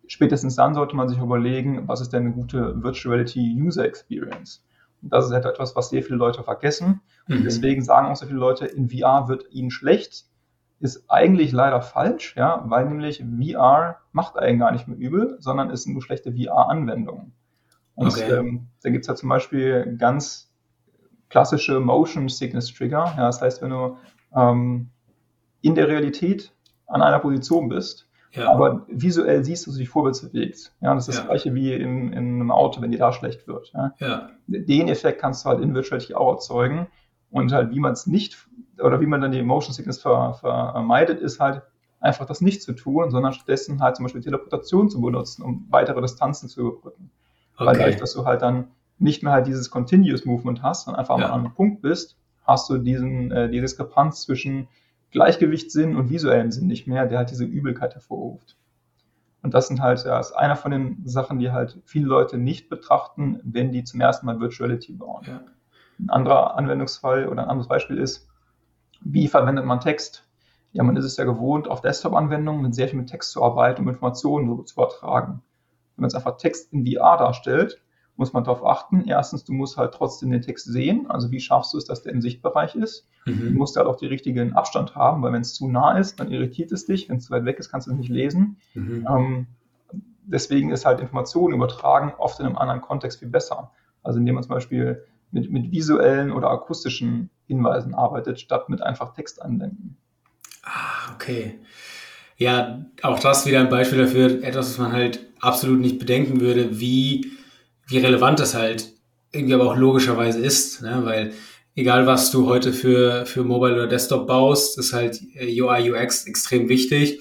spätestens dann sollte man sich überlegen, was ist denn eine gute Virtual Reality User Experience. Und das ist halt etwas, was sehr viele Leute vergessen. Und mhm. deswegen sagen auch so viele Leute, in VR wird ihnen schlecht. Ist eigentlich leider falsch, ja, weil nämlich VR macht einen gar nicht mehr übel, sondern ist nur schlechte VR-Anwendungen. Und okay. ähm, da gibt es halt zum Beispiel ganz klassische Motion Sickness Trigger. Ja, das heißt, wenn du ähm, in der Realität an einer Position bist, ja. aber visuell siehst, dass du dich vorwärts bewegst. Ja, das ist ja. das gleiche wie in, in einem Auto, wenn dir da schlecht wird. Ja. Den Effekt kannst du halt in Virtual auch erzeugen. Und halt, wie man es nicht, oder wie man dann die Motion Sickness ver, vermeidet, ist halt einfach das nicht zu tun, sondern stattdessen halt zum Beispiel Teleportation zu benutzen, um weitere Distanzen zu überbrücken. Okay. Weil dadurch, dass du halt dann nicht mehr halt dieses Continuous Movement hast, sondern einfach ja. an einem Punkt bist, hast du diesen, äh, die Diskrepanz zwischen Gleichgewichtssinn und visuellem Sinn nicht mehr, der halt diese Übelkeit hervorruft. Und das sind halt, ja, ist einer von den Sachen, die halt viele Leute nicht betrachten, wenn die zum ersten Mal Virtuality bauen. Ja. Ein anderer Anwendungsfall oder ein anderes Beispiel ist, wie verwendet man Text? Ja, man ist es ja gewohnt, auf Desktop-Anwendungen mit sehr viel mit Text zu arbeiten, um Informationen zu übertragen. Wenn man jetzt einfach Text in VR darstellt, muss man darauf achten. Erstens, du musst halt trotzdem den Text sehen. Also wie schaffst du es, dass der im Sichtbereich ist? Mhm. Du musst halt auch den richtigen Abstand haben, weil wenn es zu nah ist, dann irritiert es dich. Wenn es zu weit weg ist, kannst du es nicht lesen. Mhm. Ähm, deswegen ist halt Informationen übertragen oft in einem anderen Kontext viel besser. Also indem man zum Beispiel mit, mit visuellen oder akustischen Hinweisen arbeitet, statt mit einfach Text anwenden. Ah, okay. Ja, auch das wieder ein Beispiel dafür, etwas, was man halt absolut nicht bedenken würde, wie wie relevant das halt irgendwie aber auch logischerweise ist, ne? weil egal was du heute für, für Mobile oder Desktop baust, ist halt UI, UX extrem wichtig.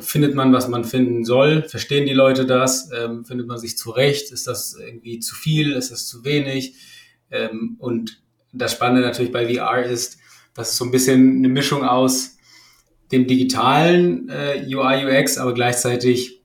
Findet man, was man finden soll? Verstehen die Leute das? Ähm, findet man sich zurecht? Ist das irgendwie zu viel? Ist das zu wenig? Ähm, und das Spannende natürlich bei VR ist, dass es so ein bisschen eine Mischung aus dem digitalen äh, UI, UX, aber gleichzeitig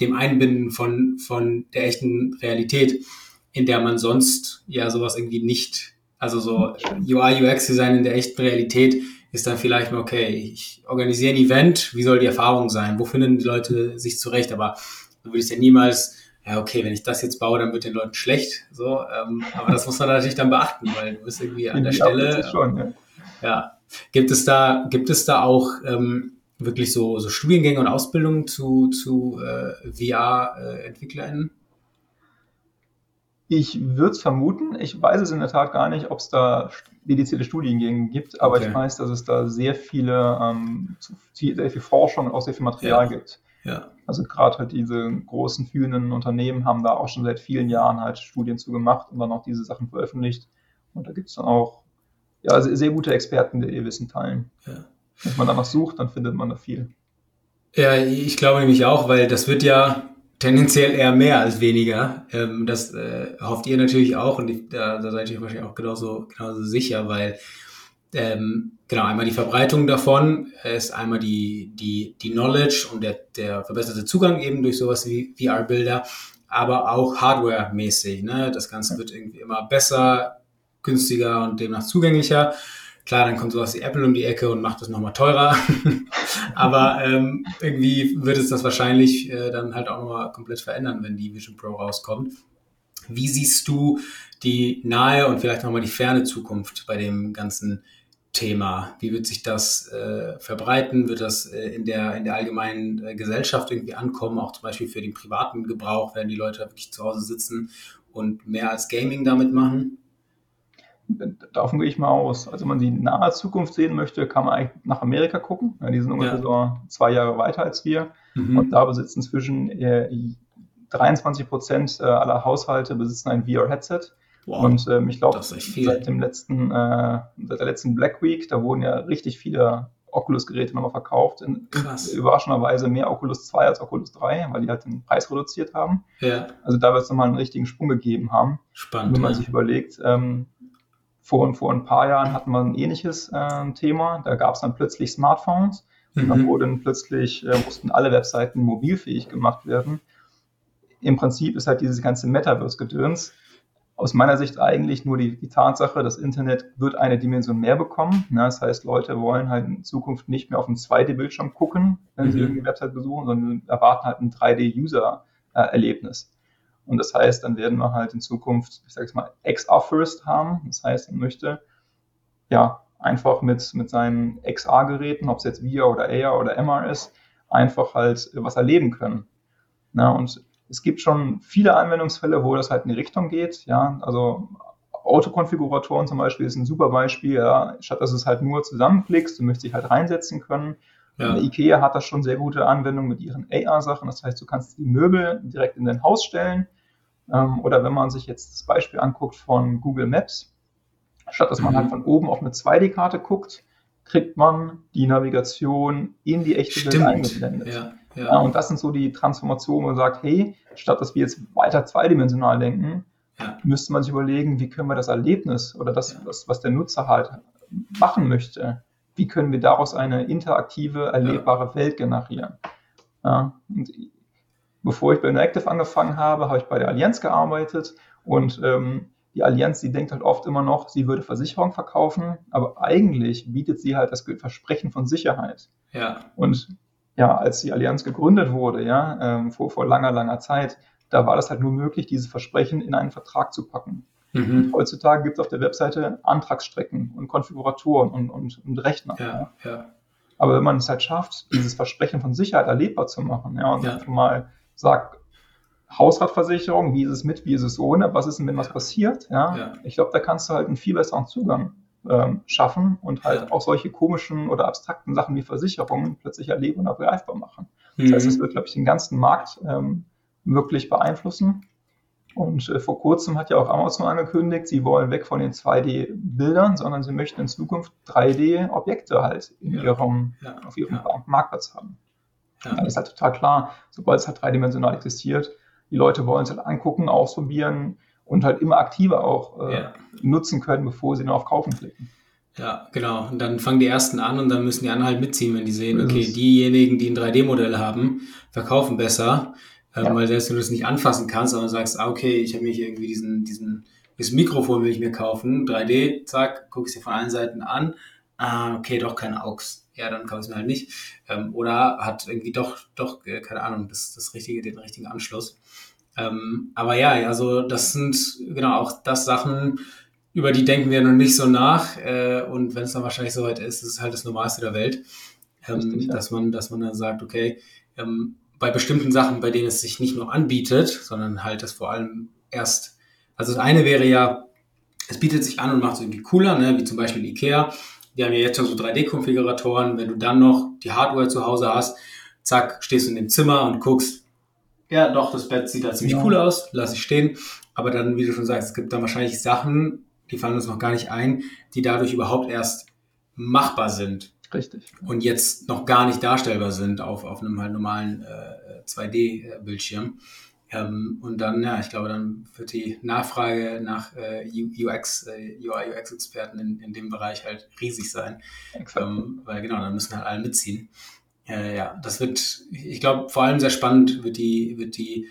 dem Einbinden von, von der echten Realität, in der man sonst ja sowas irgendwie nicht, also so UI, UX Design in der echten Realität ist dann vielleicht mal, okay, ich organisiere ein Event, wie soll die Erfahrung sein? Wo finden die Leute sich zurecht? Aber du würdest ja niemals, ja, okay, wenn ich das jetzt baue, dann wird den Leuten schlecht. So, ähm, aber das muss man natürlich dann beachten, weil du bist irgendwie an der Stelle. Schon, ja. ja. Gibt es da, gibt es da auch ähm, wirklich so, so Studiengänge und Ausbildungen zu, zu äh, VR-EntwicklerInnen? Ich würde es vermuten. Ich weiß es in der Tat gar nicht, ob es da dedizierte Studiengänge gibt, aber okay. ich weiß, dass es da sehr viele, ähm, sehr viel Forschung und auch sehr viel Material ja. gibt. Ja. Also gerade halt diese großen führenden Unternehmen haben da auch schon seit vielen Jahren halt Studien zu gemacht und dann auch diese Sachen veröffentlicht. Und da gibt es dann auch ja, sehr gute Experten, die ihr Wissen teilen. Ja. Wenn man danach sucht, dann findet man da viel. Ja, ich glaube nämlich auch, weil das wird ja tendenziell eher mehr als weniger. Ähm, das äh, hofft ihr natürlich auch und ich, da, da seid ihr wahrscheinlich auch genauso, genauso sicher, weil ähm, genau einmal die Verbreitung davon ist einmal die, die, die Knowledge und der, der verbesserte Zugang eben durch sowas wie VR-Bilder, aber auch Hardware-mäßig. Ne? Das Ganze wird irgendwie immer besser, günstiger und demnach zugänglicher. Klar, dann kommt sowas wie Apple um die Ecke und macht es nochmal teurer. Aber ähm, irgendwie wird es das wahrscheinlich äh, dann halt auch nochmal komplett verändern, wenn die Vision Pro rauskommt. Wie siehst du die nahe und vielleicht nochmal die ferne Zukunft bei dem ganzen Thema? Wie wird sich das äh, verbreiten? Wird das äh, in, der, in der allgemeinen äh, Gesellschaft irgendwie ankommen? Auch zum Beispiel für den privaten Gebrauch, werden die Leute wirklich zu Hause sitzen und mehr als Gaming damit machen? Davon gehe ich mal aus. Also wenn man die nahe Zukunft sehen möchte, kann man eigentlich nach Amerika gucken. Ja, die sind ungefähr ja. so zwei Jahre weiter als wir. Mhm. Und da besitzen inzwischen äh, 23 Prozent äh, aller Haushalte besitzen ein VR-Headset. Wow. Und ähm, ich glaube, seit dem letzten, äh, seit der letzten Black Week, da wurden ja richtig viele Oculus-Geräte nochmal verkauft. In, Krass. Überraschenderweise mehr Oculus 2 als Oculus 3, weil die halt den Preis reduziert haben. Ja. Also da wird es nochmal einen richtigen Sprung gegeben haben. Spannend. wenn man ja. sich überlegt, ähm, vor, vor ein paar Jahren hatten wir ein ähnliches äh, Thema. Da gab es dann plötzlich Smartphones und dann mhm. wurden plötzlich, äh, mussten alle Webseiten mobilfähig gemacht werden. Im Prinzip ist halt dieses ganze Metaverse-Gedöns aus meiner Sicht eigentlich nur die, die, Tatsache, das Internet wird eine Dimension mehr bekommen. Ja, das heißt, Leute wollen halt in Zukunft nicht mehr auf einen 2D-Bildschirm gucken, wenn mhm. sie irgendeine Website besuchen, sondern erwarten halt ein 3D-User-Erlebnis. Und das heißt, dann werden wir halt in Zukunft, ich sage es mal, XR First haben. Das heißt, man möchte ja einfach mit, mit seinen XR-Geräten, ob es jetzt VR oder AR oder MR ist, einfach halt was erleben können. Na, und es gibt schon viele Anwendungsfälle, wo das halt in die Richtung geht. Ja, also Autokonfiguratoren zum Beispiel ist ein super Beispiel. Ja, statt dass du es halt nur zusammenklickst, du möchtest dich halt reinsetzen können. Ja. IKEA hat das schon sehr gute Anwendungen mit ihren AR-Sachen. Das heißt, du kannst die Möbel direkt in dein Haus stellen oder wenn man sich jetzt das Beispiel anguckt von Google Maps, statt dass man halt mhm. halt von oben auf eine 2D-Karte guckt, kriegt man die Navigation in die echte. Welt eingeblendet. Ja, ja. ja, und das sind so die Transformationen, wo man sagt, hey, statt dass wir jetzt weiter zweidimensional denken, müsste man sich überlegen, wie können wir das Erlebnis oder das, was, was der Nutzer halt machen möchte, wie können wir daraus eine interaktive, erlebbare Welt generieren. Und bevor ich bei Interactive angefangen habe, habe ich bei der Allianz gearbeitet und ähm, die Allianz, die denkt halt oft immer noch, sie würde Versicherung verkaufen, aber eigentlich bietet sie halt das Versprechen von Sicherheit. Ja. Und ja, als die Allianz gegründet wurde, ja, ähm, vor, vor langer, langer Zeit, da war das halt nur möglich, dieses Versprechen in einen Vertrag zu packen. Mhm. heutzutage gibt es auf der Webseite Antragsstrecken und Konfiguratoren und, und, und Rechner. Ja, ja. Aber wenn man es halt schafft, dieses Versprechen von Sicherheit erlebbar zu machen, ja, und ja. mal sagt, Hausratversicherung, wie ist es mit, wie ist es ohne, was ist denn, wenn was passiert? Ja, ja. ich glaube, da kannst du halt einen viel besseren Zugang ähm, schaffen und halt ja. auch solche komischen oder abstrakten Sachen wie Versicherungen plötzlich erleben und begreifbar machen. Mhm. Das heißt, es wird, glaube ich, den ganzen Markt ähm, wirklich beeinflussen. Und äh, vor kurzem hat ja auch Amazon angekündigt, sie wollen weg von den 2D-Bildern, sondern sie möchten in Zukunft 3D-Objekte halt in ja. ihrem, auf ihrem Marktplatz haben. Ja. Dann ist halt total klar, sobald es halt dreidimensional existiert, die Leute wollen es halt angucken, ausprobieren und halt immer aktiver auch äh, ja. nutzen können, bevor sie nur auf Kaufen klicken. Ja, genau. Und dann fangen die ersten an und dann müssen die anderen halt mitziehen, wenn die sehen, okay, diejenigen, die ein 3D-Modell haben, verkaufen besser. Ähm, ja. Weil selbst wenn du es nicht anfassen kannst, aber sagst, ah, okay, ich habe hier irgendwie diesen, diesen, dieses Mikrofon will ich mir kaufen, 3D, zack, guck ich dir von allen Seiten an, ah, okay, doch kein AUX. Ja, dann kann ich es mir halt nicht. Ähm, oder hat irgendwie doch, doch, äh, keine Ahnung, das, das richtige, den richtigen Anschluss. Ähm, aber ja, also das sind genau auch das Sachen, über die denken wir noch nicht so nach. Äh, und wenn es dann wahrscheinlich soweit ist, ist es halt das Normalste der Welt. Ähm, ja. dass man, dass man dann sagt, okay, ähm, bei bestimmten Sachen, bei denen es sich nicht nur anbietet, sondern halt das vor allem erst, also das eine wäre ja, es bietet sich an und macht es irgendwie cooler, ne? wie zum Beispiel Ikea. Die haben ja jetzt schon so 3D-Konfiguratoren. Wenn du dann noch die Hardware zu Hause hast, zack, stehst du in dem Zimmer und guckst, ja, doch, das Bett sieht da ziemlich ja. cool aus, lass ich stehen. Aber dann, wie du schon sagst, es gibt da wahrscheinlich Sachen, die fallen uns noch gar nicht ein, die dadurch überhaupt erst machbar sind. Richtig. Und jetzt noch gar nicht darstellbar sind auf, auf einem halt normalen äh, 2D-Bildschirm. Ähm, und dann, ja, ich glaube, dann wird die Nachfrage nach äh, UX, äh, UI, UX-Experten in, in dem Bereich halt riesig sein. Ähm, weil genau, dann müssen halt alle mitziehen. Äh, ja, das wird, ich glaube, vor allem sehr spannend wird die, wird die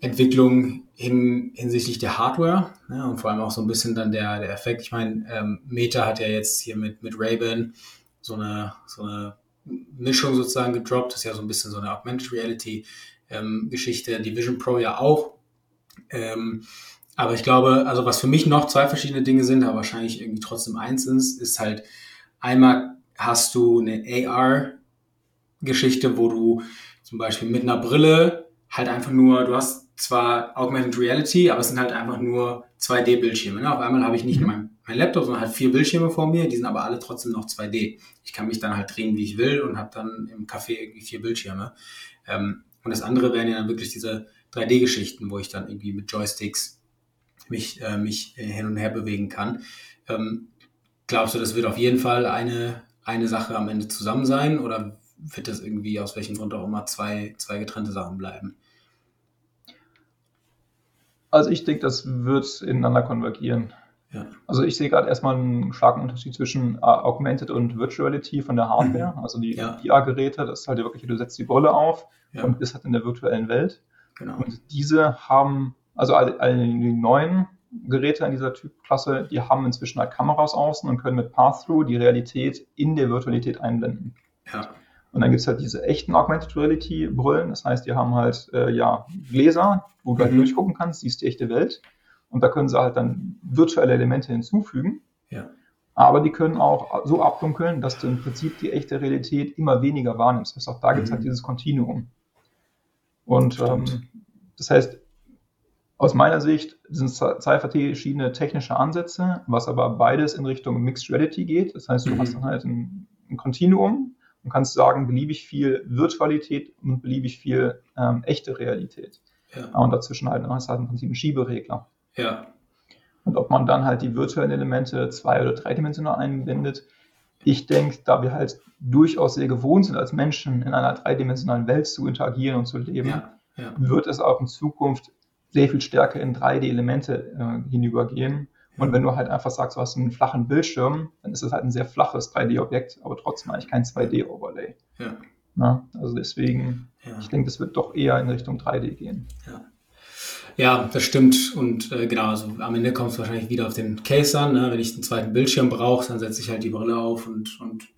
Entwicklung hin, hinsichtlich der Hardware ja, und vor allem auch so ein bisschen dann der, der Effekt. Ich meine, ähm, Meta hat ja jetzt hier mit, mit Ray-Ban so eine, so eine Mischung sozusagen gedroppt. Das ist ja so ein bisschen so eine Augmented Reality ähm, Geschichte, die Vision Pro ja auch. Ähm, aber ich glaube, also was für mich noch zwei verschiedene Dinge sind, aber wahrscheinlich irgendwie trotzdem eins ist, ist halt einmal hast du eine AR-Geschichte, wo du zum Beispiel mit einer Brille halt einfach nur, du hast zwar Augmented Reality, aber es sind halt einfach nur 2D-Bildschirme. Ne? Auf einmal habe ich nicht mhm. mein, mein Laptop, sondern halt vier Bildschirme vor mir, die sind aber alle trotzdem noch 2D. Ich kann mich dann halt drehen, wie ich will und habe dann im Café irgendwie vier Bildschirme. Ähm, und das andere wären ja dann wirklich diese 3D-Geschichten, wo ich dann irgendwie mit Joysticks mich, äh, mich hin und her bewegen kann. Ähm, glaubst du, das wird auf jeden Fall eine, eine Sache am Ende zusammen sein oder wird das irgendwie aus welchem Grund auch immer zwei, zwei getrennte Sachen bleiben? Also ich denke, das wird ineinander konvergieren. Ja. Also ich sehe gerade erstmal einen starken Unterschied zwischen äh, Augmented und Virtuality von der Hardware. Mhm. Also die ja. VR-Geräte, das ist halt wirklich, du setzt die Brille auf ja. und bist halt in der virtuellen Welt. Genau. Und diese haben, also alle, alle die neuen Geräte in dieser Typklasse, die haben inzwischen halt Kameras außen und können mit Path-Through die Realität in der Virtualität einblenden. Ja. Und dann gibt es halt diese echten Augmented Reality Brillen. Das heißt, die haben halt äh, ja Gläser, wo du halt mhm. halt durchgucken kannst, siehst die echte Welt. Und da können sie halt dann virtuelle Elemente hinzufügen. Ja. Aber die können auch so abdunkeln, dass du im Prinzip die echte Realität immer weniger wahrnimmst. Das heißt, auch da gibt es halt mhm. dieses Kontinuum. Und ähm, das heißt, aus meiner Sicht sind es zwei verschiedene technische Ansätze, was aber beides in Richtung Mixed Reality geht. Das heißt, du mhm. hast dann halt ein, ein Kontinuum und kannst sagen, beliebig viel Virtualität und beliebig viel ähm, echte Realität. Ja. Und dazwischen halt, hast du halt im Prinzip einen Schieberegler. Ja. Und ob man dann halt die virtuellen Elemente zwei- oder dreidimensional einbindet, ich denke, da wir halt durchaus sehr gewohnt sind, als Menschen in einer dreidimensionalen Welt zu interagieren und zu leben, ja, ja. wird es auch in Zukunft sehr viel stärker in 3D-Elemente äh, hinübergehen. Und wenn du halt einfach sagst, du hast einen flachen Bildschirm, dann ist es halt ein sehr flaches 3D-Objekt, aber trotzdem eigentlich kein 2D-Overlay. Ja. Na, also deswegen, ich denke, das wird doch eher in Richtung 3D gehen. Ja. Ja, das stimmt. Und äh, genau, also am Ende kommt es wahrscheinlich wieder auf den Case an. Ne? Wenn ich einen zweiten Bildschirm brauche, dann setze ich halt die Brille auf und, und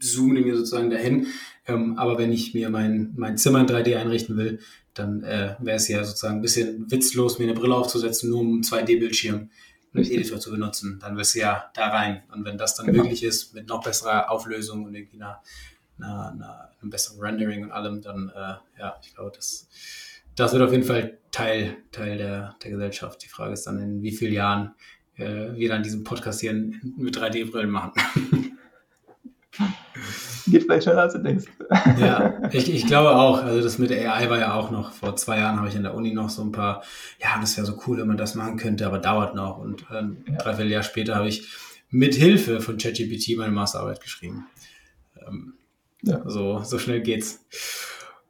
zoome mir sozusagen dahin. Ähm, aber wenn ich mir mein, mein Zimmer in 3D einrichten will, dann äh, wäre es ja sozusagen ein bisschen witzlos, mir eine Brille aufzusetzen, nur um einen 2D-Bildschirm einen Editor zu benutzen. Dann wirst du ja da rein. Und wenn das dann genau. möglich ist, mit noch besserer Auflösung und irgendwie einer, einer, einer, einem besseren Rendering und allem, dann äh, ja, ich glaube, das, das wird auf jeden Fall Teil, Teil der, der Gesellschaft. Die Frage ist dann, in wie vielen Jahren äh, wir dann diesen Podcast hier mit 3D-Brillen machen. Geht vielleicht schneller, als du denkst. Ja, ich, ich glaube auch. Also das mit der AI war ja auch noch, vor zwei Jahren habe ich in der Uni noch so ein paar, ja, das wäre so cool, wenn man das machen könnte, aber dauert noch. Und ein ja. dreiviertel Jahr später habe ich mit Hilfe von ChatGPT meine Masterarbeit geschrieben. Ähm, ja. so, so schnell geht's.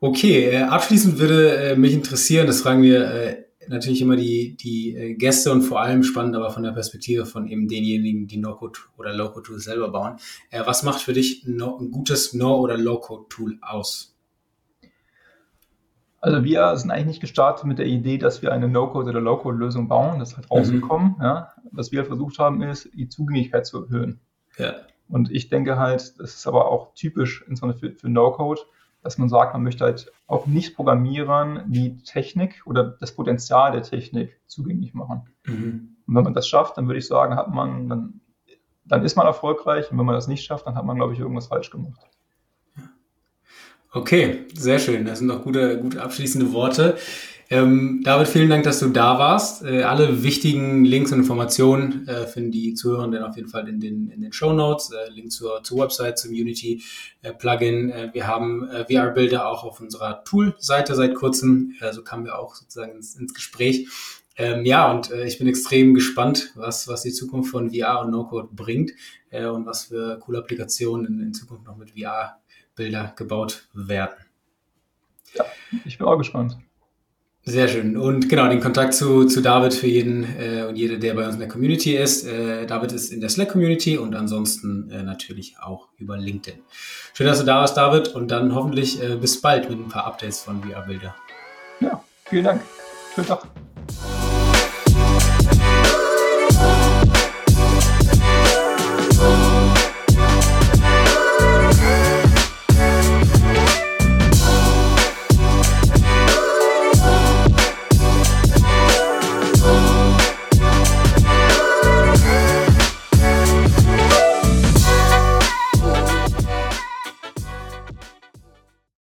Okay, äh, abschließend würde äh, mich interessieren, das fragen wir äh, natürlich immer die, die äh, Gäste und vor allem spannend, aber von der Perspektive von eben denjenigen, die No-Code oder Low-Code-Tools selber bauen. Äh, was macht für dich no, ein gutes No- oder Low-Code-Tool aus? Also wir sind eigentlich nicht gestartet mit der Idee, dass wir eine No-Code oder Low-Code-Lösung bauen. Das ist halt rausgekommen. Mhm. Ja. Was wir versucht haben, ist, die Zugänglichkeit zu erhöhen. Ja. Und ich denke halt, das ist aber auch typisch insbesondere für, für No-Code, dass man sagt, man möchte halt auch nicht Programmierern die Technik oder das Potenzial der Technik zugänglich machen. Mhm. Und wenn man das schafft, dann würde ich sagen, hat man, dann, dann ist man erfolgreich. Und wenn man das nicht schafft, dann hat man, glaube ich, irgendwas falsch gemacht. Okay, sehr schön. Das sind doch gute, gute abschließende Worte. Ähm, David, vielen Dank, dass du da warst. Äh, alle wichtigen Links und Informationen äh, finden die Zuhörenden auf jeden Fall in den, in den Show Notes. Äh, Link zur, zur Website, zum Unity-Plugin. Äh, wir haben äh, VR-Bilder auch auf unserer Tool-Seite seit kurzem. Äh, so kamen wir auch sozusagen ins, ins Gespräch. Ähm, ja, und äh, ich bin extrem gespannt, was, was die Zukunft von VR und No-Code bringt äh, und was für coole Applikationen in, in Zukunft noch mit VR-Bilder gebaut werden. Ja, ich bin auch gespannt. Sehr schön. Und genau, den Kontakt zu, zu David für jeden äh, und jede, der bei uns in der Community ist. Äh, David ist in der Slack-Community und ansonsten äh, natürlich auch über LinkedIn. Schön, dass du da warst, David, und dann hoffentlich äh, bis bald mit ein paar Updates von VR-Bilder. Ja, vielen Dank. Schönen Tag.